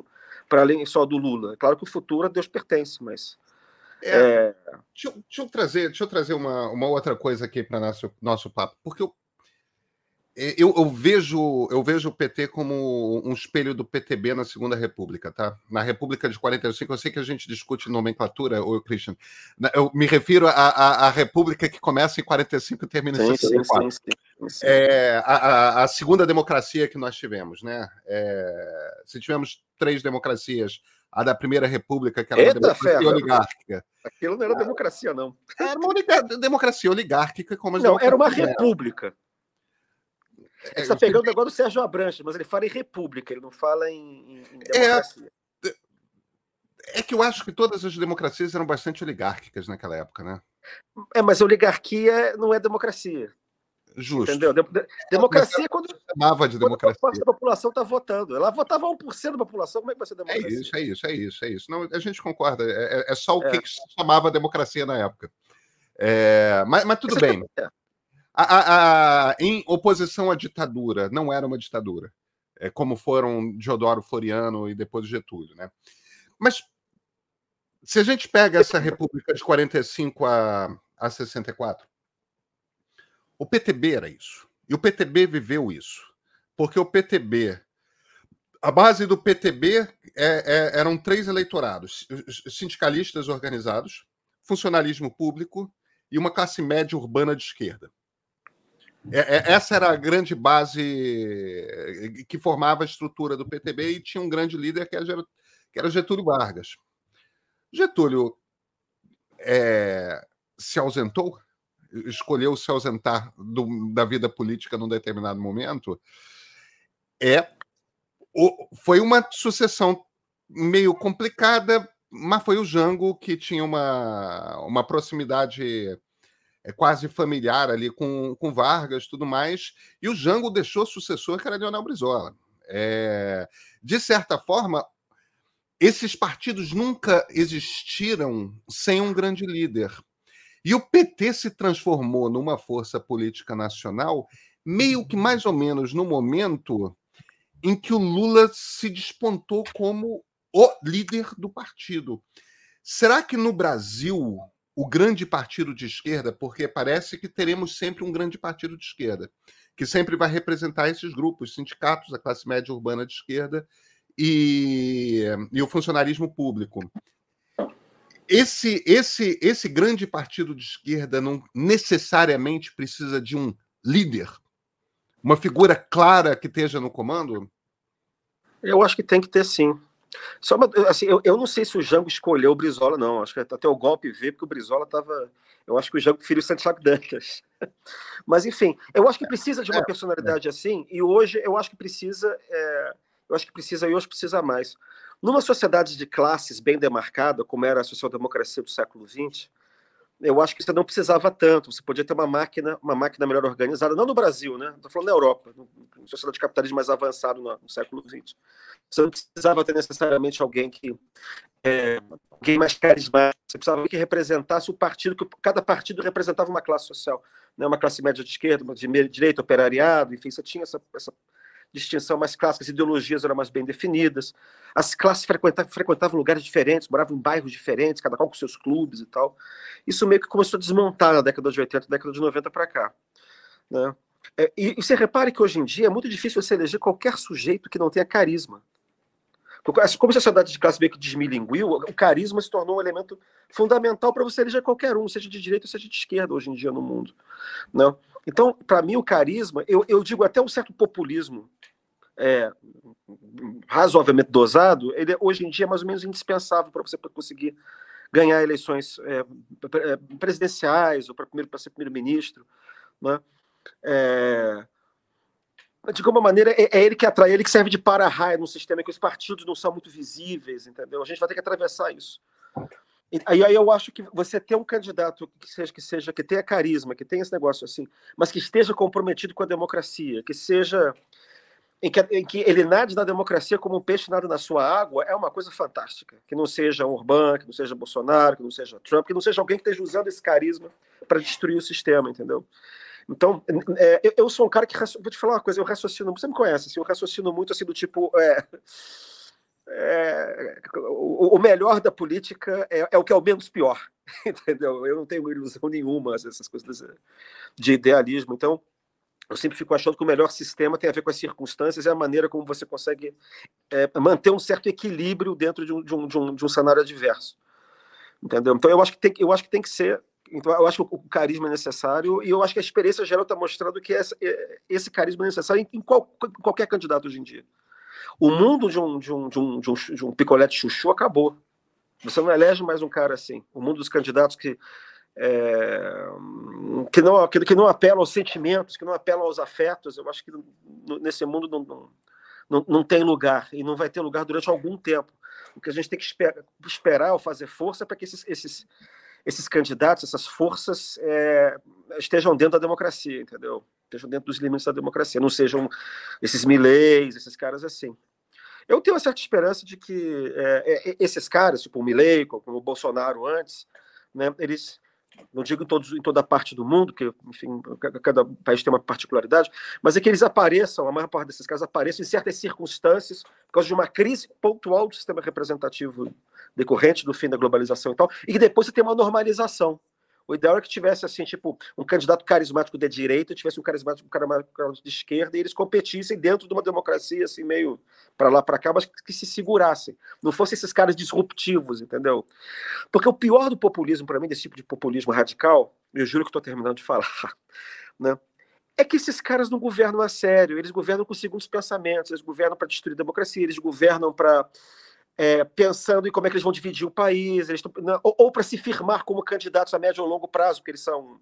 para além só do Lula. É claro que o futuro a Deus pertence, mas é, é... Deixa, deixa, eu trazer, deixa eu trazer uma, uma outra coisa aqui para nosso nosso papo, porque eu, eu, eu, vejo, eu vejo o PT como um espelho do PTB na Segunda República, tá? Na República de 45, eu sei que a gente discute nomenclatura, ô Christian. Eu me refiro à, República que começa em 45 e termina em 64. Sim, sim, sim, é, a, a, segunda democracia que nós tivemos, né? É, se tivemos três democracias, a da Primeira República, que era Eita, uma democracia oligárquica. Aquilo não era democracia, não. Era uma democracia oligárquica, como as Não, era uma república. Você está pegando o negócio do Sérgio Abranches, mas ele fala em república, ele não fala em, em é, democracia. É, é que eu acho que todas as democracias eram bastante oligárquicas naquela época, né? É, mas oligarquia não é democracia. Justo. Entendeu? De, de, democracia é quando. Chamava de democracia. Quando a população está votando. Ela votava 1% da população, como é que vai ser democracia? É isso, é isso, é isso, é isso. Não, a gente concorda. É, é, é só o é. que se chamava democracia na época. É, mas, mas, tudo bem. É. A, a, em oposição à ditadura, não era uma ditadura, é, como foram Diodoro Floriano e depois Getúlio. Né? Mas se a gente pega essa república de 45 a, a 64, o PTB era isso. E o PTB viveu isso. Porque o PTB. A base do PTB é, é, eram três eleitorados: sindicalistas organizados, funcionalismo público e uma classe média urbana de esquerda. É, é, essa era a grande base eh, que formava a estrutura do PTB e tinha um grande líder que era, que era Getúlio Vargas. Getúlio é, se ausentou, escolheu se ausentar do, da vida política num determinado momento. É, o, foi uma sucessão meio complicada, mas foi o Jango que tinha uma, uma proximidade é quase familiar ali com, com Vargas tudo mais, e o Jango deixou sucessor que era Leonel Brizola. É, de certa forma, esses partidos nunca existiram sem um grande líder. E o PT se transformou numa força política nacional meio que mais ou menos no momento em que o Lula se despontou como o líder do partido. Será que no Brasil o grande partido de esquerda, porque parece que teremos sempre um grande partido de esquerda, que sempre vai representar esses grupos, sindicatos, a classe média urbana de esquerda e, e o funcionarismo público. Esse, esse, esse grande partido de esquerda não necessariamente precisa de um líder, uma figura clara que esteja no comando? Eu acho que tem que ter sim. Só uma, assim, eu, eu não sei se o Jango escolheu o Brizola, não. Acho que até o golpe veio, porque o Brizola estava. Eu acho que o Jango preferiu o Santiago Dantas. Mas, enfim, eu acho que precisa de uma é, personalidade é. assim, e hoje eu acho que precisa. É, eu acho que precisa, e hoje precisa mais. Numa sociedade de classes bem demarcada, como era a social-democracia do século XX, eu acho que você não precisava tanto. Você podia ter uma máquina, uma máquina melhor organizada, não no Brasil, né? Estou falando na Europa, no sociedade de capitalismo mais avançado no, no, século XX. Você não precisava ter necessariamente alguém que é, alguém mais carismático. Você precisava que representasse o partido, que cada partido representava uma classe social, né? Uma classe média de esquerda, de direita, operariado, enfim, você tinha essa, essa distinção mais clássica, as ideologias eram mais bem definidas, as classes frequentavam, frequentavam lugares diferentes, moravam em bairros diferentes, cada qual com seus clubes e tal. Isso meio que começou a desmontar na década de 80, década de 90 para cá. Né? É, e, e você repare que hoje em dia é muito difícil você eleger qualquer sujeito que não tenha carisma. Como a sociedade de classe meio que desmilinguiu, o carisma se tornou um elemento fundamental para você eleger qualquer um, seja de direita ou seja de esquerda hoje em dia no mundo. Não? Então, para mim, o carisma, eu, eu digo até um certo populismo é, razoavelmente dosado, ele hoje em dia é mais ou menos indispensável para você conseguir ganhar eleições é, é presidenciais ou para ser primeiro-ministro. Né? É, de alguma maneira, é, é, ele que atrai, ele que serve de para-raio num sistema em que os partidos não são muito visíveis, entendeu? A gente vai ter que atravessar isso. Aí, aí eu acho que você ter um candidato que seja, que seja que tenha carisma, que tenha esse negócio assim, mas que esteja comprometido com a democracia, que seja em que, em que ele nade na democracia como um peixe nada na sua água, é uma coisa fantástica. Que não seja Orbán, que não seja Bolsonaro, que não seja Trump, que não seja alguém que esteja usando esse carisma para destruir o sistema, entendeu? Então, é, eu, sou um cara que. Vou te falar uma coisa, eu raciocino. Você me conhece, assim, eu raciocino muito assim, do tipo. É, é, o, o, melhor da política é, é, o que é o menos pior, entendeu? Eu não tenho ilusão nenhuma, essas coisas de idealismo. Então, eu sempre fico achando que o melhor sistema tem a ver com as circunstâncias e a maneira como você consegue é, manter um certo equilíbrio dentro de um, de, um, de, um, de um cenário adverso. Entendeu? Então eu acho que tem, eu acho que, tem que ser. Então, eu acho que o, carisma é necessário e eu acho que a experiência geral está mostrando que essa, é, esse carisma é necessário em, qual, em, qualquer candidato hoje em dia. O mundo de um, de um, de um, de um, de um picolé de chuchu acabou. Você não elege mais um cara assim. O mundo dos candidatos que é, que, não, que, que, não apelam aos sentimentos, que não apelam aos afetos, eu acho que nesse mundo não, não, não, tem lugar e não vai ter lugar durante algum tempo. O que a gente tem que esperar, esperar ou fazer força para que esses, esses, esses candidatos, essas forças é, estejam dentro da democracia, entendeu? Estejam dentro dos limites da democracia, não sejam esses mileis, esses caras assim. Eu tenho uma certa esperança de que é, é esses caras, tipo o Milley, como o Bolsonaro antes, né, eles não digo em, todos, em toda parte do mundo, que, enfim, cada país tem uma particularidade, mas é que eles apareçam, a maior parte desses casos apareçam em certas circunstâncias, por causa de uma crise pontual do sistema representativo decorrente do fim da globalização e tal, e que depois você tem uma normalização. O ideal é que tivesse, assim, tipo, um candidato carismático de direita, tivesse um carismático um cara de esquerda, e eles competissem dentro de uma democracia, assim, meio para lá, para cá, mas que se segurassem. Não fossem esses caras disruptivos, entendeu? Porque o pior do populismo, para mim, desse tipo de populismo radical, eu juro que estou terminando de falar, né? É que esses caras não governam a sério, eles governam com segundos pensamentos, eles governam para destruir a democracia, eles governam para é, pensando em como é que eles vão dividir o país, eles tão, ou, ou para se firmar como candidatos a médio ou longo prazo, porque eles são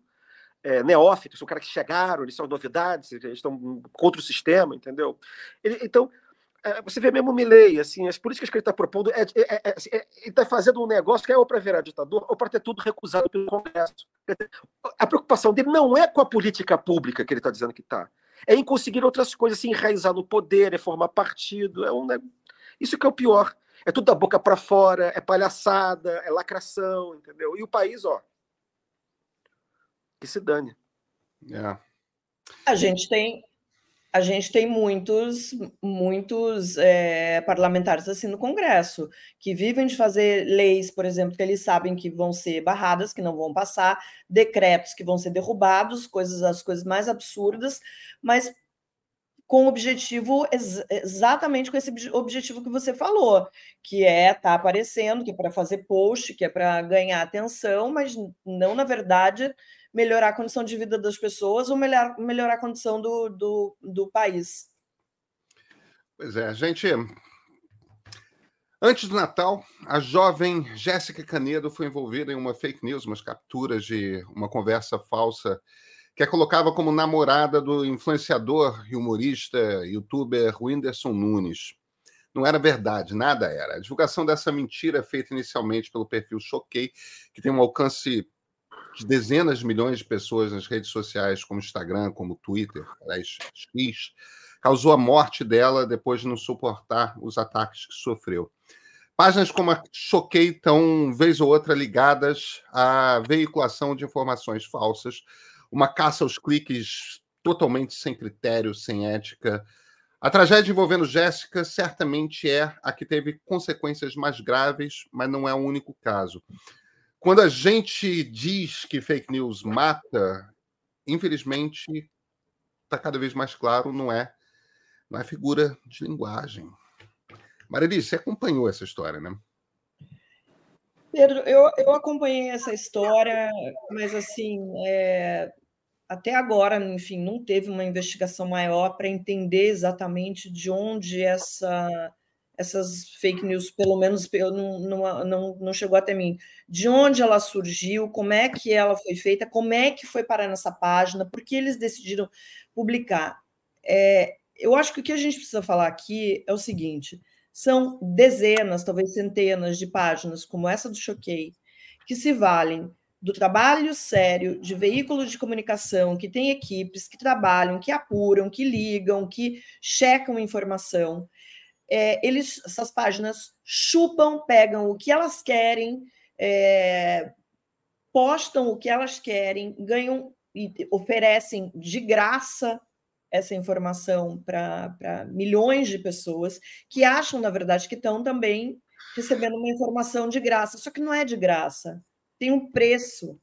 é, neófitos, são caras que chegaram, eles são novidades, eles estão contra o sistema, entendeu? Ele, então, é, você vê mesmo o Milley, assim, as políticas que ele está propondo, é, é, é, assim, é ele está fazendo um negócio que é ou para virar ditador ou para ter tudo recusado pelo Congresso. A preocupação dele não é com a política pública que ele está dizendo que está, é em conseguir outras coisas, se enraizar no poder, é formar partido, é um isso que é o pior. É tudo da boca para fora, é palhaçada, é lacração, entendeu? E o país, ó, que se dane. É. A gente tem a gente tem muitos muitos é, parlamentares assim no Congresso que vivem de fazer leis, por exemplo, que eles sabem que vão ser barradas, que não vão passar, decretos que vão ser derrubados, coisas as coisas mais absurdas, mas com o objetivo ex exatamente com esse objetivo que você falou, que é estar tá aparecendo, que é para fazer post, que é para ganhar atenção, mas não, na verdade, melhorar a condição de vida das pessoas ou melhor, melhorar a condição do, do, do país. Pois é, gente. Antes do Natal, a jovem Jéssica Canedo foi envolvida em uma fake news, umas capturas de uma conversa falsa que a colocava como namorada do influenciador e humorista, youtuber Whindersson Nunes. Não era verdade, nada era. A divulgação dessa mentira feita inicialmente pelo perfil Choquei, que tem um alcance de dezenas de milhões de pessoas nas redes sociais, como Instagram, como Twitter, X, causou a morte dela depois de não suportar os ataques que sofreu. Páginas como a Choquei estão, vez ou outra, ligadas à veiculação de informações falsas uma caça aos cliques totalmente sem critério, sem ética. A tragédia envolvendo Jéssica certamente é a que teve consequências mais graves, mas não é o único caso. Quando a gente diz que fake news mata, infelizmente está cada vez mais claro, não é, não é figura de linguagem. Marili, você acompanhou essa história, né? Pedro, eu, eu acompanhei essa história, mas assim, é, até agora, enfim, não teve uma investigação maior para entender exatamente de onde essa, essas fake news, pelo menos não, não, não, não chegou até mim, de onde ela surgiu, como é que ela foi feita, como é que foi parar nessa página, por que eles decidiram publicar. É, eu acho que o que a gente precisa falar aqui é o seguinte: são dezenas, talvez centenas de páginas, como essa do Choquei, que se valem do trabalho sério de veículos de comunicação que tem equipes que trabalham, que apuram, que ligam, que checam informação. É, eles, essas páginas chupam, pegam o que elas querem, é, postam o que elas querem, ganham e oferecem de graça essa informação para milhões de pessoas que acham, na verdade, que estão também recebendo uma informação de graça, só que não é de graça tem um preço.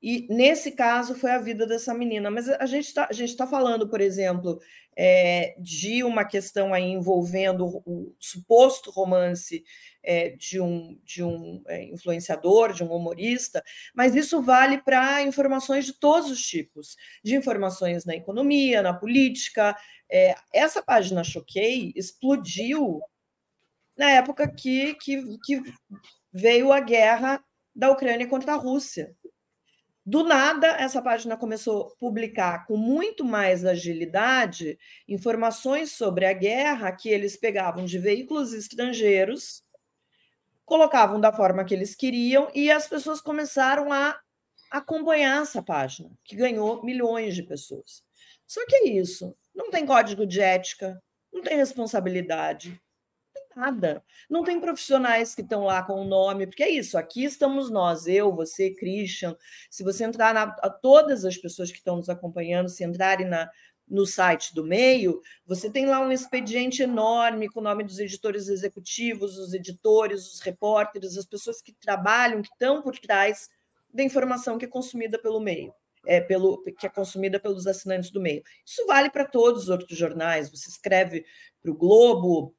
E nesse caso foi a vida dessa menina. Mas a gente está tá falando, por exemplo, é, de uma questão aí envolvendo o, suposto romance é, de um, de um é, influenciador, de um humorista, mas isso vale para informações de todos os tipos, de informações na economia, na política. É, essa página Choquei explodiu na época que, que, que veio a guerra da Ucrânia contra a Rússia. Do nada, essa página começou a publicar com muito mais agilidade informações sobre a guerra que eles pegavam de veículos estrangeiros, colocavam da forma que eles queriam e as pessoas começaram a acompanhar essa página, que ganhou milhões de pessoas. Só que é isso, não tem código de ética, não tem responsabilidade, nada. Não tem profissionais que estão lá com o nome, porque é isso, aqui estamos nós, eu, você, Christian. Se você entrar na todas as pessoas que estão nos acompanhando, se entrarem na, no site do meio, você tem lá um expediente enorme com o nome dos editores executivos, os editores, os repórteres, as pessoas que trabalham, que estão por trás da informação que é consumida pelo meio. É, pelo, que é consumida pelos assinantes do meio. Isso vale para todos os outros jornais. Você escreve para o Globo,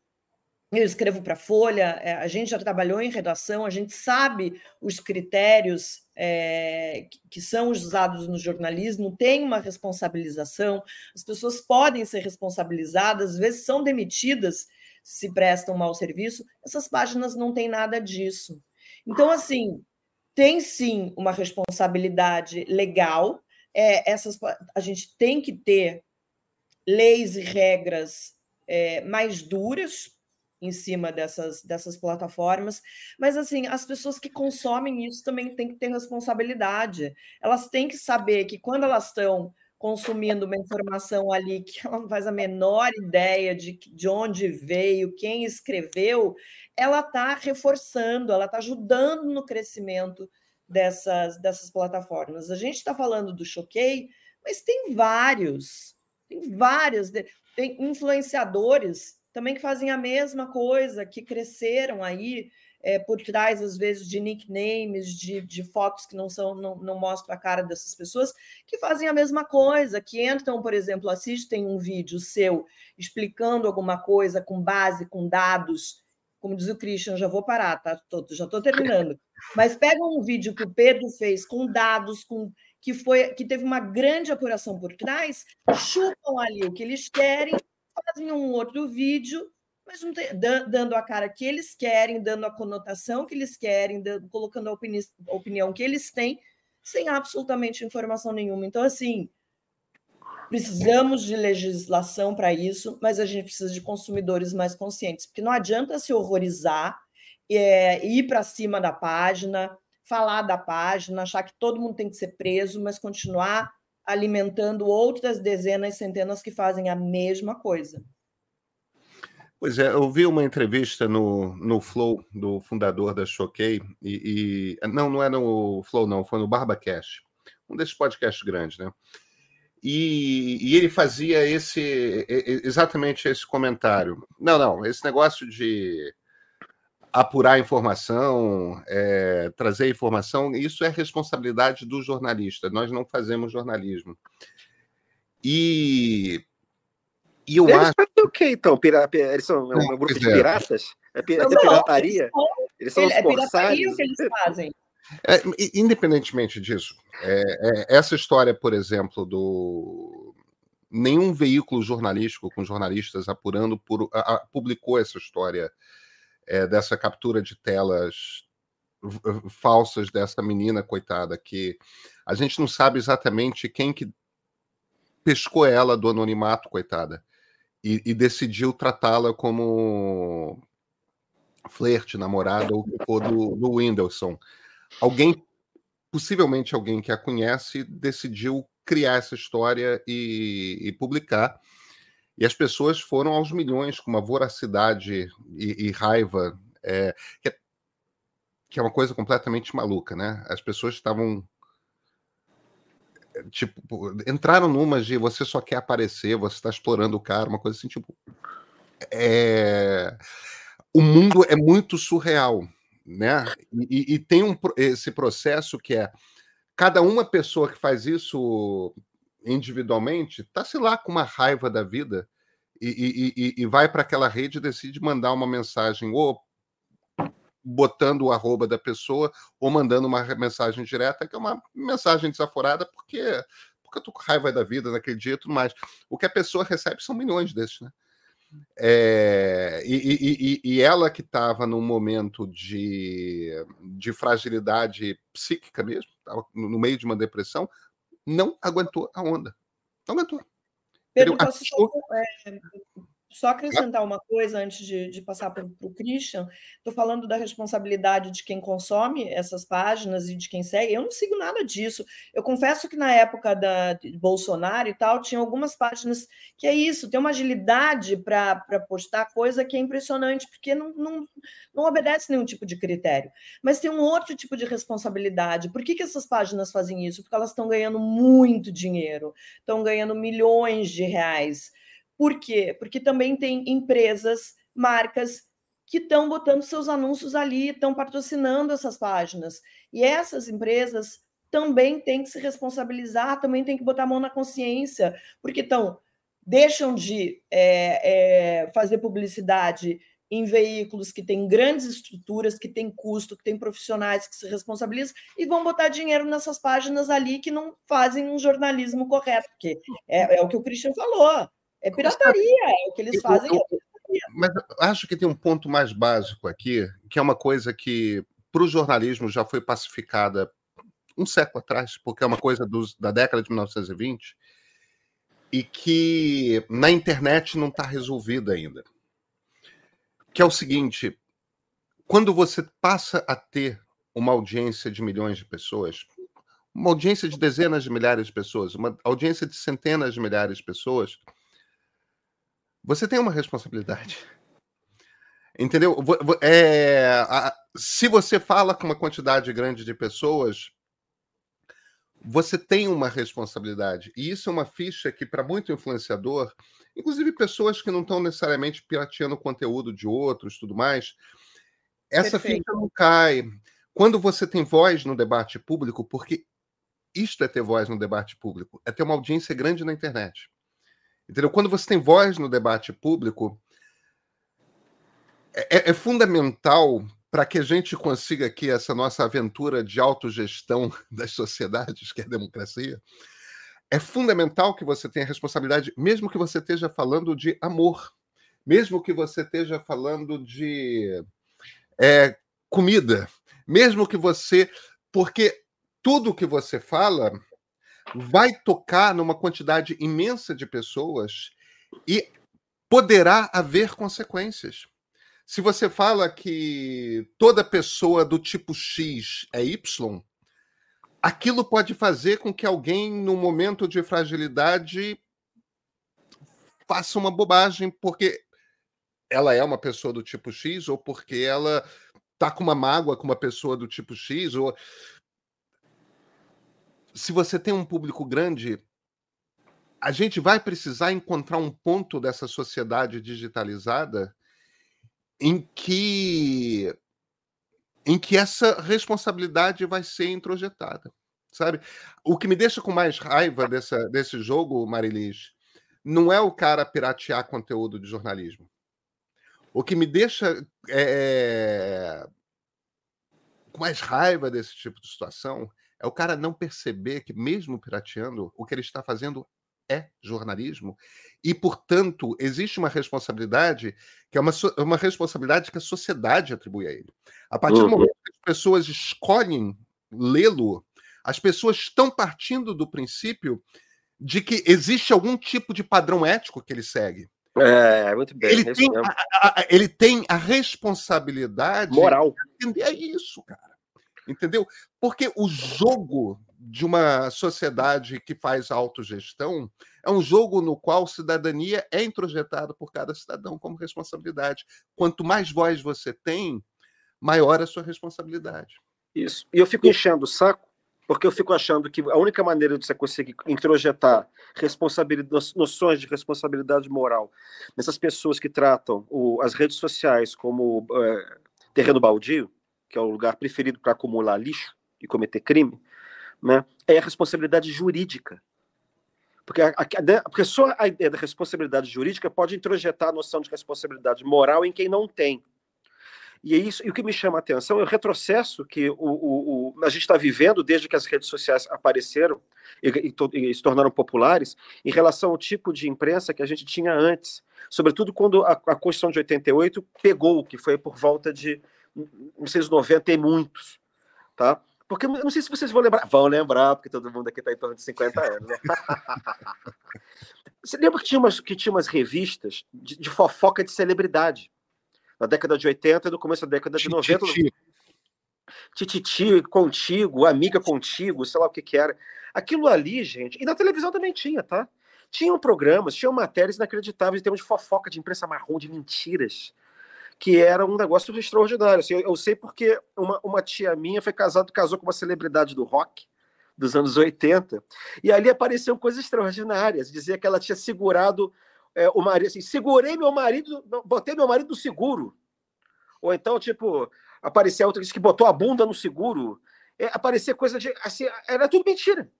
eu escrevo para Folha, é, a gente já trabalhou em redação, a gente sabe os critérios é, que são usados no jornalismo, tem uma responsabilização, as pessoas podem ser responsabilizadas, às vezes são demitidas se prestam mau serviço, essas páginas não têm nada disso. Então, assim, tem sim uma responsabilidade legal, é, essas, a gente tem que ter leis e regras é, mais duras em cima dessas, dessas plataformas. Mas, assim, as pessoas que consomem isso também têm que ter responsabilidade. Elas têm que saber que quando elas estão consumindo uma informação ali que ela não faz a menor ideia de, de onde veio, quem escreveu, ela está reforçando, ela está ajudando no crescimento dessas, dessas plataformas. A gente está falando do Choquei, mas tem vários, tem vários, tem influenciadores também que fazem a mesma coisa, que cresceram aí é, por trás, às vezes, de nicknames, de, de fotos que não são, não, não mostram a cara dessas pessoas, que fazem a mesma coisa, que entram, por exemplo, assistem um vídeo seu explicando alguma coisa com base, com dados, como diz o Christian, já vou parar, tá? Tô, já estou terminando. Mas pegam um vídeo que o Pedro fez com dados, com que foi que teve uma grande apuração por trás, chupam ali o que eles querem fazem um outro vídeo, mas não tem, dando a cara que eles querem, dando a conotação que eles querem, dando, colocando a, opini opinião que eles têm, sem absolutamente informação nenhuma. Então, assim, precisamos de legislação para isso, mas a gente precisa de consumidores mais conscientes, porque não adianta se horrorizar, é, ir para cima da página, falar da página, achar que todo mundo tem que ser preso, mas continuar alimentando outras dezenas, centenas que fazem a mesma coisa. Pois é, eu vi uma entrevista no, no Flow do fundador da Choquei, e, e, não, não é no Flow, não, foi no BarbaCast, um desses podcasts grandes, né? E, e, ele fazia esse exatamente esse comentário. Não, não, esse negócio de apurar informação, é, trazer informação, isso é responsabilidade do jornalista. Nós não fazemos jornalismo. E, e eu eles acho. o quê, então? Pira... Eles são um grupo de é. piratas? É, pi... não, é pirataria? Eles são os é corsários? que eles fazem. É, independentemente disso, é, é, essa história, por exemplo, do nenhum veículo jornalístico com jornalistas apurando por, a, a, publicou essa história é, dessa captura de telas falsas dessa menina coitada que a gente não sabe exatamente quem que pescou ela do anonimato coitada e, e decidiu tratá-la como flerte, namorada ou do, do Whindersson. Alguém, possivelmente alguém que a conhece, decidiu criar essa história e, e publicar. E as pessoas foram aos milhões com uma voracidade e, e raiva, é, que, é, que, é, uma coisa completamente maluca, né? As pessoas estavam. Tipo, entraram numa de você só quer aparecer, você está explorando o cara, uma coisa assim, tipo. É, o mundo é muito surreal, né? E, e tem um, esse processo que é cada uma pessoa que faz isso individualmente está, se lá, com uma raiva da vida e, e, e vai para aquela rede e decide mandar uma mensagem ou botando o arroba da pessoa ou mandando uma mensagem direta, que é uma mensagem desaforada, porque, porque eu tô com raiva da vida naquele dia e tudo mais. O que a pessoa recebe são milhões desses, né? É, e, e, e, ela que estava num momento de, de fragilidade psíquica mesmo, no meio de uma depressão, não aguentou a onda. Não aguentou. Pedro, posso só, é, só acrescentar uma coisa antes de, de passar para o Christian. Estou falando da responsabilidade de quem consome essas páginas e de quem segue. Eu não sigo nada disso. Eu confesso que na época da Bolsonaro e tal, tinha algumas páginas que é isso, tem uma agilidade para postar coisa que é impressionante, porque não, não, não obedece nenhum tipo de critério. Mas tem um outro tipo de responsabilidade. Por que, que essas páginas fazem isso? Porque elas estão ganhando muito dinheiro, estão ganhando milhões de reais por quê? Porque também tem empresas, marcas que estão botando seus anúncios ali, estão patrocinando essas páginas. E essas empresas também têm que se responsabilizar, também têm que botar a mão na consciência, porque estão deixam de é, é, fazer publicidade em veículos que têm grandes estruturas, que têm custo, que têm profissionais que se responsabilizam e vão botar dinheiro nessas páginas ali que não fazem um jornalismo correto, porque é, é o que o Christian falou. É pirataria, é o que eles fazem. Eu, é mas acho que tem um ponto mais básico aqui, que é uma coisa que para o jornalismo já foi pacificada um século atrás, porque é uma coisa dos, da década de 1920, e que na internet não está resolvida ainda. Que é o seguinte: quando você passa a ter uma audiência de milhões de pessoas, uma audiência de dezenas de milhares de pessoas, uma audiência de centenas de milhares de pessoas, você tem uma responsabilidade. Entendeu? É, a, se você fala com uma quantidade grande de pessoas, você tem uma responsabilidade. E isso é uma ficha que, para muito influenciador, inclusive pessoas que não estão necessariamente pirateando o conteúdo de outros tudo mais, essa Perfeito. ficha não cai. Quando você tem voz no debate público, porque isto é ter voz no debate público, é ter uma audiência grande na internet. Entendeu? Quando você tem voz no debate público, é, é, é fundamental para que a gente consiga aqui essa nossa aventura de autogestão das sociedades, que é a democracia, é fundamental que você tenha responsabilidade, mesmo que você esteja falando de amor, mesmo que você esteja falando de é, comida, mesmo que você. Porque tudo que você fala vai tocar numa quantidade imensa de pessoas e poderá haver consequências. Se você fala que toda pessoa do tipo X é Y, aquilo pode fazer com que alguém, num momento de fragilidade, faça uma bobagem, porque ela é uma pessoa do tipo X, ou porque ela está com uma mágoa com uma pessoa do tipo X, ou se você tem um público grande, a gente vai precisar encontrar um ponto dessa sociedade digitalizada em que em que essa responsabilidade vai ser introjetada, sabe? O que me deixa com mais raiva dessa, desse jogo, Marilis, não é o cara piratear conteúdo de jornalismo. O que me deixa é, com mais raiva desse tipo de situação é o cara não perceber que, mesmo pirateando, o que ele está fazendo é jornalismo. E, portanto, existe uma responsabilidade que é uma, uma responsabilidade que a sociedade atribui a ele. A partir uhum. do momento que as pessoas escolhem lê-lo, as pessoas estão partindo do princípio de que existe algum tipo de padrão ético que ele segue. É, muito bem. Ele, é tem a, a, ele tem a responsabilidade moral de entender isso, cara. Entendeu? Porque o jogo de uma sociedade que faz autogestão é um jogo no qual cidadania é introjetada por cada cidadão como responsabilidade. Quanto mais voz você tem, maior a sua responsabilidade. Isso. E eu fico enchendo o saco, porque eu fico achando que a única maneira de você conseguir introjetar responsabilidade, noções de responsabilidade moral nessas pessoas que tratam o, as redes sociais como é, terreno baldio que é o lugar preferido para acumular lixo e cometer crime, né, é a responsabilidade jurídica. Porque, a, a, porque só a ideia da responsabilidade jurídica pode introjetar a noção de responsabilidade moral em quem não tem. E, é isso, e o que me chama a atenção é o retrocesso que o, o, o a gente está vivendo desde que as redes sociais apareceram e, e, e, se tornaram populares em relação ao tipo de imprensa que a gente tinha antes. Sobretudo quando a, a Constituição de 88 pegou, que foi por volta de 1990 e muitos. Tá? Porque eu não sei se vocês vão lembrar. Vão lembrar, porque todo mundo aqui está em torno de 50 anos. Né? Você lembra que tinha umas, que tinha umas revistas de, de fofoca de celebridade? Na década de 80 e no começo da década de 90. Tititi contigo, amiga contigo, sei lá o que que era. Aquilo ali, gente, e na televisão também tinha, tá? Tinham programas, tinham matérias inacreditáveis em termos de fofoca, de imprensa marrom, de mentiras que era um negócio extraordinário. Assim, eu, eu, sei porque uma, uma tia minha foi casada, casou com uma celebridade do rock dos anos 80, e ali apareciam coisas extraordinárias. Dizia que ela tinha segurado é, o marido, assim, segurei meu marido, botei meu marido no seguro. Ou então, tipo, aparecia outra que botou a bunda no seguro. É, aparecia coisa de. Assim, era tudo mentira.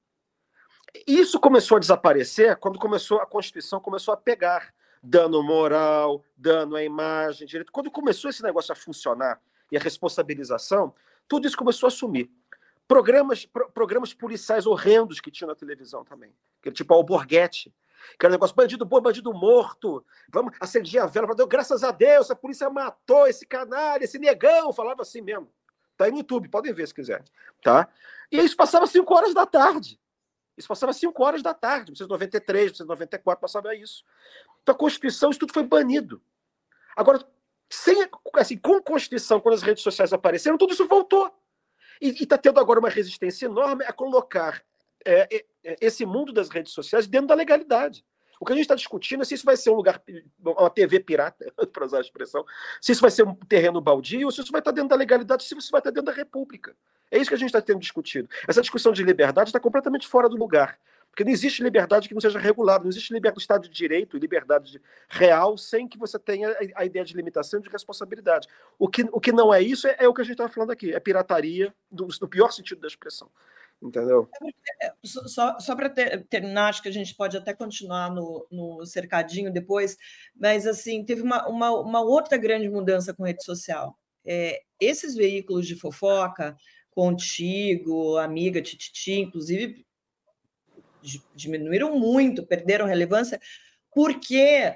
Isso começou a desaparecer quando começou a Constituição começou a pegar dano moral, dano à imagem, direito. Quando começou esse negócio a funcionar e a responsabilização, tudo isso começou a sumir. Programas, pro, programas policiais horrendos que tinha na televisão também, que tipo Alborguete, que era um negócio bandido bom, bandido morto, vamos acender a vela para Deus, graças a Deus, a polícia matou esse canalha, esse negão, falava assim mesmo. Tá aí no YouTube, podem ver se quiserem, tá? E isso passava 5 horas da tarde. Isso passava 5 horas da tarde, 1993, 1994, passava isso. Então, a Constituição, isso tudo foi banido. Agora, sem, assim, com a Constituição, quando as redes sociais apareceram, tudo isso voltou. E está tendo agora uma resistência enorme a colocar é, é, esse mundo das redes sociais dentro da legalidade. O que a gente está discutindo é se isso vai ser um lugar, uma TV pirata, para usar a expressão, se isso vai ser um terreno baldio, ou se isso vai estar dentro da legalidade, se isso vai estar dentro da República. É isso que a gente está tendo discutido. Essa discussão de liberdade está completamente fora do lugar. Porque não existe liberdade que não seja regulada, não existe liberdade, Estado de Direito e liberdade real sem que você tenha a ideia de limitação e de responsabilidade. O que, o que não é isso é, é o que a gente estava falando aqui, é pirataria, no, no pior sentido da expressão. Entendeu? É, só, só para ter, terminar, acho que a gente pode até continuar no, no cercadinho depois, mas assim, teve uma, uma, uma outra grande mudança com rede social. É, esses veículos de fofoca, Contigo, Amiga, Tititi, inclusive diminuíram muito, perderam relevância, porque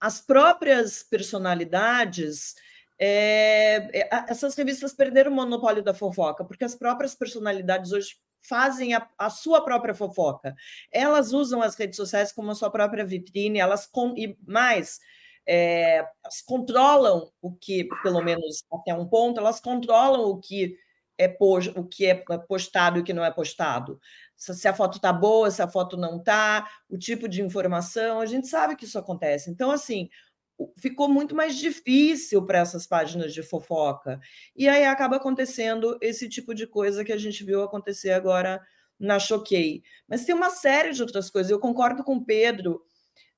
as próprias personalidades, é, essas revistas perderam o monopólio da fofoca, porque as próprias personalidades hoje fazem a, a, sua própria fofoca. Elas usam as redes sociais como a sua própria vitrine, elas com, e mais, é, elas controlam o que, pelo menos até um ponto, elas controlam o que é, o que é postado e o que não é postado se a foto está boa, se a foto não está, o tipo de informação, a gente sabe que isso acontece. Então, assim, ficou muito mais difícil para essas páginas de fofoca. E aí acaba acontecendo esse tipo de coisa que a gente viu acontecer agora na Choquei. Mas tem uma série de outras coisas. Eu concordo com o Pedro,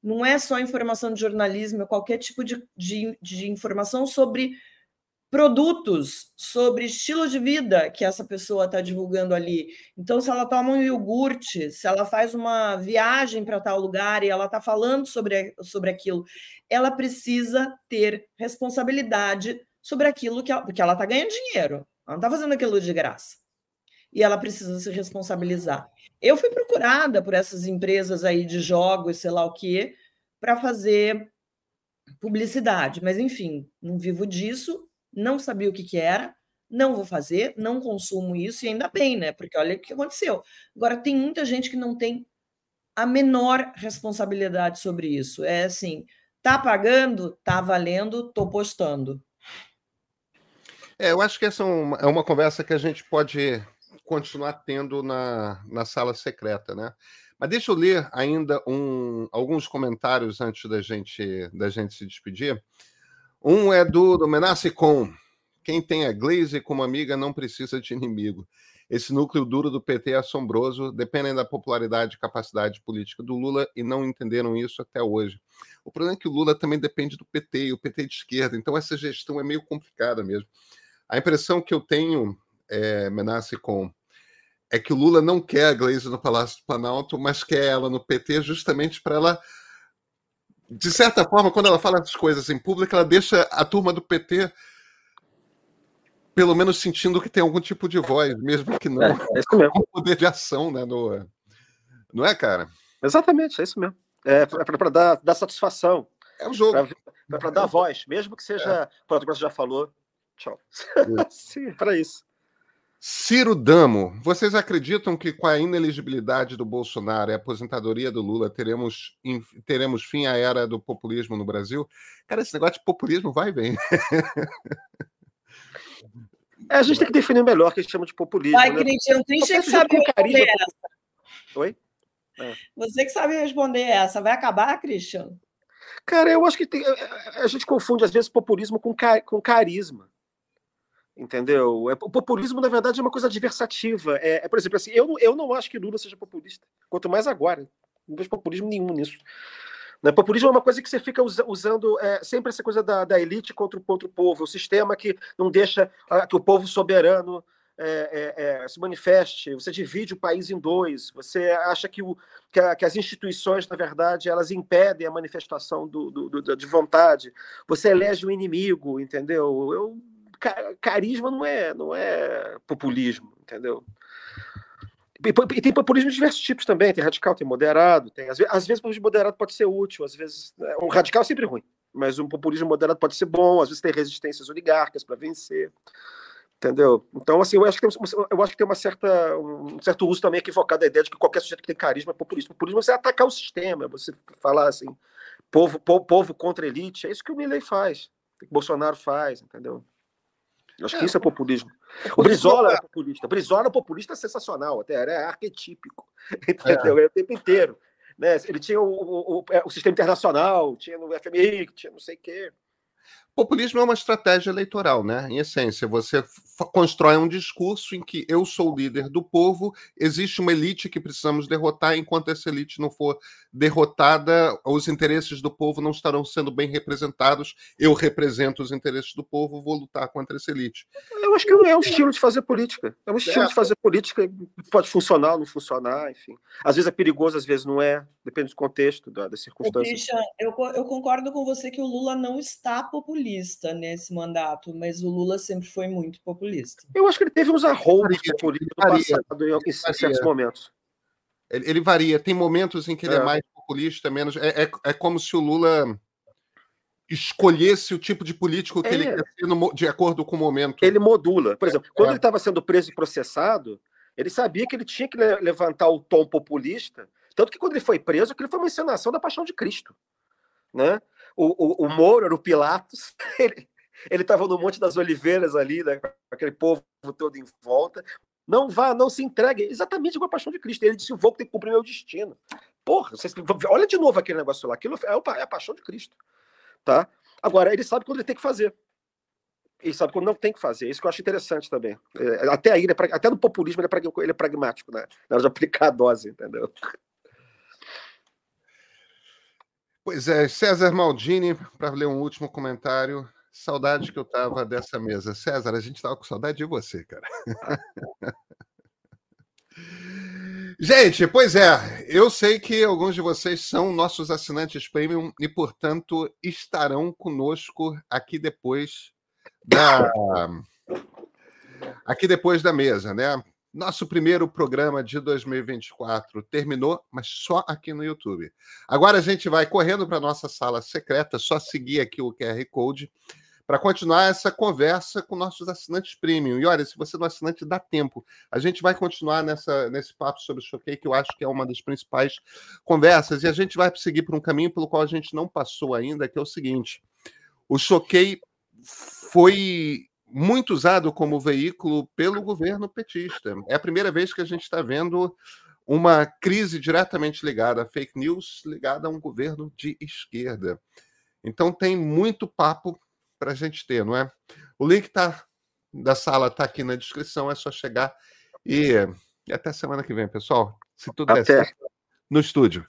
não é só informação de jornalismo, é qualquer tipo de, de, de informação sobre produtos sobre estilo de vida que essa pessoa está divulgando ali. Então, se ela toma um iogurte, se ela faz uma viagem para tal lugar e ela está falando sobre, sobre aquilo, ela precisa ter responsabilidade sobre aquilo que ela, porque ela está ganhando dinheiro. Ela não está fazendo aquilo de graça. E ela precisa se responsabilizar. Eu fui procurada por essas empresas aí de jogos, sei lá o quê, para fazer publicidade, mas enfim, não vivo disso, não sabia o que, que era, não vou fazer, não consumo isso, e ainda bem, né? Porque olha o que aconteceu. Agora, tem muita gente que não tem a menor responsabilidade sobre isso. É assim, tá pagando, tá valendo, tô postando. É, eu acho que essa é uma, é uma conversa que a gente pode continuar tendo na, na sala secreta, né? Mas deixa eu ler ainda um, alguns comentários antes da gente, da gente se despedir. Um é do, do Menace Com. Quem tem a Glaze como amiga não precisa de inimigo. Esse núcleo duro do PT é assombroso, dependem da popularidade e capacidade política do Lula e não entenderam isso até hoje. O problema é que o Lula também depende do PT e o PT de esquerda, então essa gestão é meio complicada mesmo. A impressão que eu tenho, é, Menace Com, é que o Lula não quer a Gleisi no Palácio do Planalto, mas quer ela no PT justamente para ela de certa forma, quando ela fala essas coisas em público, ela deixa a turma do PT pelo menos sentindo que tem algum tipo de voz, mesmo que não é, é isso mesmo. um poder de ação, né? No, não é, cara? Exatamente, é isso mesmo. É para dar, dar satisfação. É um jogo. Para dar voz, mesmo que seja. É. Pronto, você já falou. Tchau. Sim, para isso. Ciro Damo, vocês acreditam que com a ineligibilidade do Bolsonaro e a aposentadoria do Lula teremos, teremos fim à era do populismo no Brasil? Cara, esse negócio de populismo vai vem. É, a gente tem que definir melhor o que a gente chama de populismo. Vai, né? Cristian, que sabe responder essa. Oi? É. Você que sabe responder essa. Vai acabar, Christian? Cara, eu acho que tem, a gente confunde às vezes populismo com, com carisma entendeu? É, o populismo, na verdade, é uma coisa adversativa. É, é, por exemplo, assim, eu, eu não acho que Lula seja populista, quanto mais agora. Não vejo populismo nenhum nisso. Né? Populismo é uma coisa que você fica usa, usando é, sempre essa coisa da, da elite contra, contra o povo, o sistema que não deixa a, que o povo soberano é, é, é, se manifeste, você divide o país em dois, você acha que, o, que, a, que, as instituições, na verdade, elas impedem a manifestação do, do, do, de vontade, você elege o inimigo, entendeu? Eu carisma não é, não é populismo, entendeu? E, tem populismo de diversos tipos também, tem radical, tem moderado, tem às vezes, o populismo moderado pode ser útil, às vezes né, um radical é sempre ruim, mas um populismo moderado pode ser bom, às vezes tem resistências oligarcas para vencer, entendeu? Então assim, eu acho que tem, eu acho que tem uma certa um certo uso também equivocado da ideia de que qualquer sujeito que tem carisma é populista. Populismo é você atacar o sistema, é você falar assim, povo, povo, povo contra elite, é isso que o Milley faz, que o Bolsonaro faz, entendeu? Acho que é, isso é populismo. O Brizola é populista. O Brizola é populista sensacional, até era arquetípico. Entendeu? É. o tempo inteiro. Né? Ele tinha o, o, o, é, o, sistema internacional, tinha no FMI, tinha não sei o quê. Populismo é uma estratégia eleitoral, né? Em essência, você constrói um discurso em que eu sou o líder do povo, existe uma elite que precisamos derrotar, enquanto essa elite não for derrotada, os interesses do povo não estarão sendo bem representados. Eu represento os interesses do povo, vou lutar contra essa elite. Eu acho que é um estilo de fazer política. É um estilo é. de fazer política, pode funcionar ou não funcionar, enfim. Às vezes é perigoso, às vezes não é, depende do contexto, das circunstâncias. Christian, eu, eu concordo com você que o Lula não está populista nesse mandato, mas o Lula sempre foi muito populista. Eu acho que ele teve uns arrombos políticos no passado, em, em certos momentos. Ele, ele, varia. Tem momentos em que ele é, é mais populista, menos. É, é, é, como se o Lula escolhesse o tipo de político que ele é. quer ser no, de acordo com o momento. Ele modula. Por exemplo, quando é. ele estava sendo preso e processado, ele sabia que ele tinha que levantar o tom populista. Tanto que quando ele foi preso, aquilo foi uma encenação da paixão de Cristo. Né? O, o, o Moro era o Pilatos, ele estava no Monte das Oliveiras ali, né, aquele povo todo em volta. Não vá, não se entregue. Exatamente igual a paixão de Cristo. Ele disse: vou ter que cumprir meu destino. Porra, vocês, olha de novo aquele negócio lá. Aquilo é, é a paixão de Cristo. Tá? Agora, ele sabe quando ele tem que fazer. Ele sabe quando não tem que fazer. Isso que eu acho interessante também. É, até aí, é, até no populismo, é, ele é pragmático, né? Na hora de aplicar a dose, entendeu? Pois é, César Maldini, para ler um último comentário. Saudade que eu tava dessa mesa. César, a gente tava com saudade de você, cara. Gente, pois é, eu sei que alguns de vocês são nossos assinantes premium e, portanto, estarão conosco aqui depois da aqui depois da mesa, né? Nosso primeiro programa de 2024 terminou, mas só aqui no YouTube. Agora a gente vai correndo para nossa sala secreta, só seguir aqui o QR Code para continuar essa conversa com nossos assinantes premium. E olha, se você não é assinante, dá tempo. A gente vai continuar nessa, nesse papo sobre o Choquei, que eu acho que é uma das principais conversas, e a gente vai seguir por um caminho pelo qual a gente não passou ainda, que é o seguinte: o Choquei foi muito usado como veículo pelo governo petista. É a primeira vez que a gente está vendo uma crise diretamente ligada a fake news, ligada a um governo de esquerda. Então tem muito papo para a gente ter, não é? O link tá, da sala está aqui na descrição, é só chegar e, e até semana que vem, pessoal. Se tudo até. der certo, no estúdio.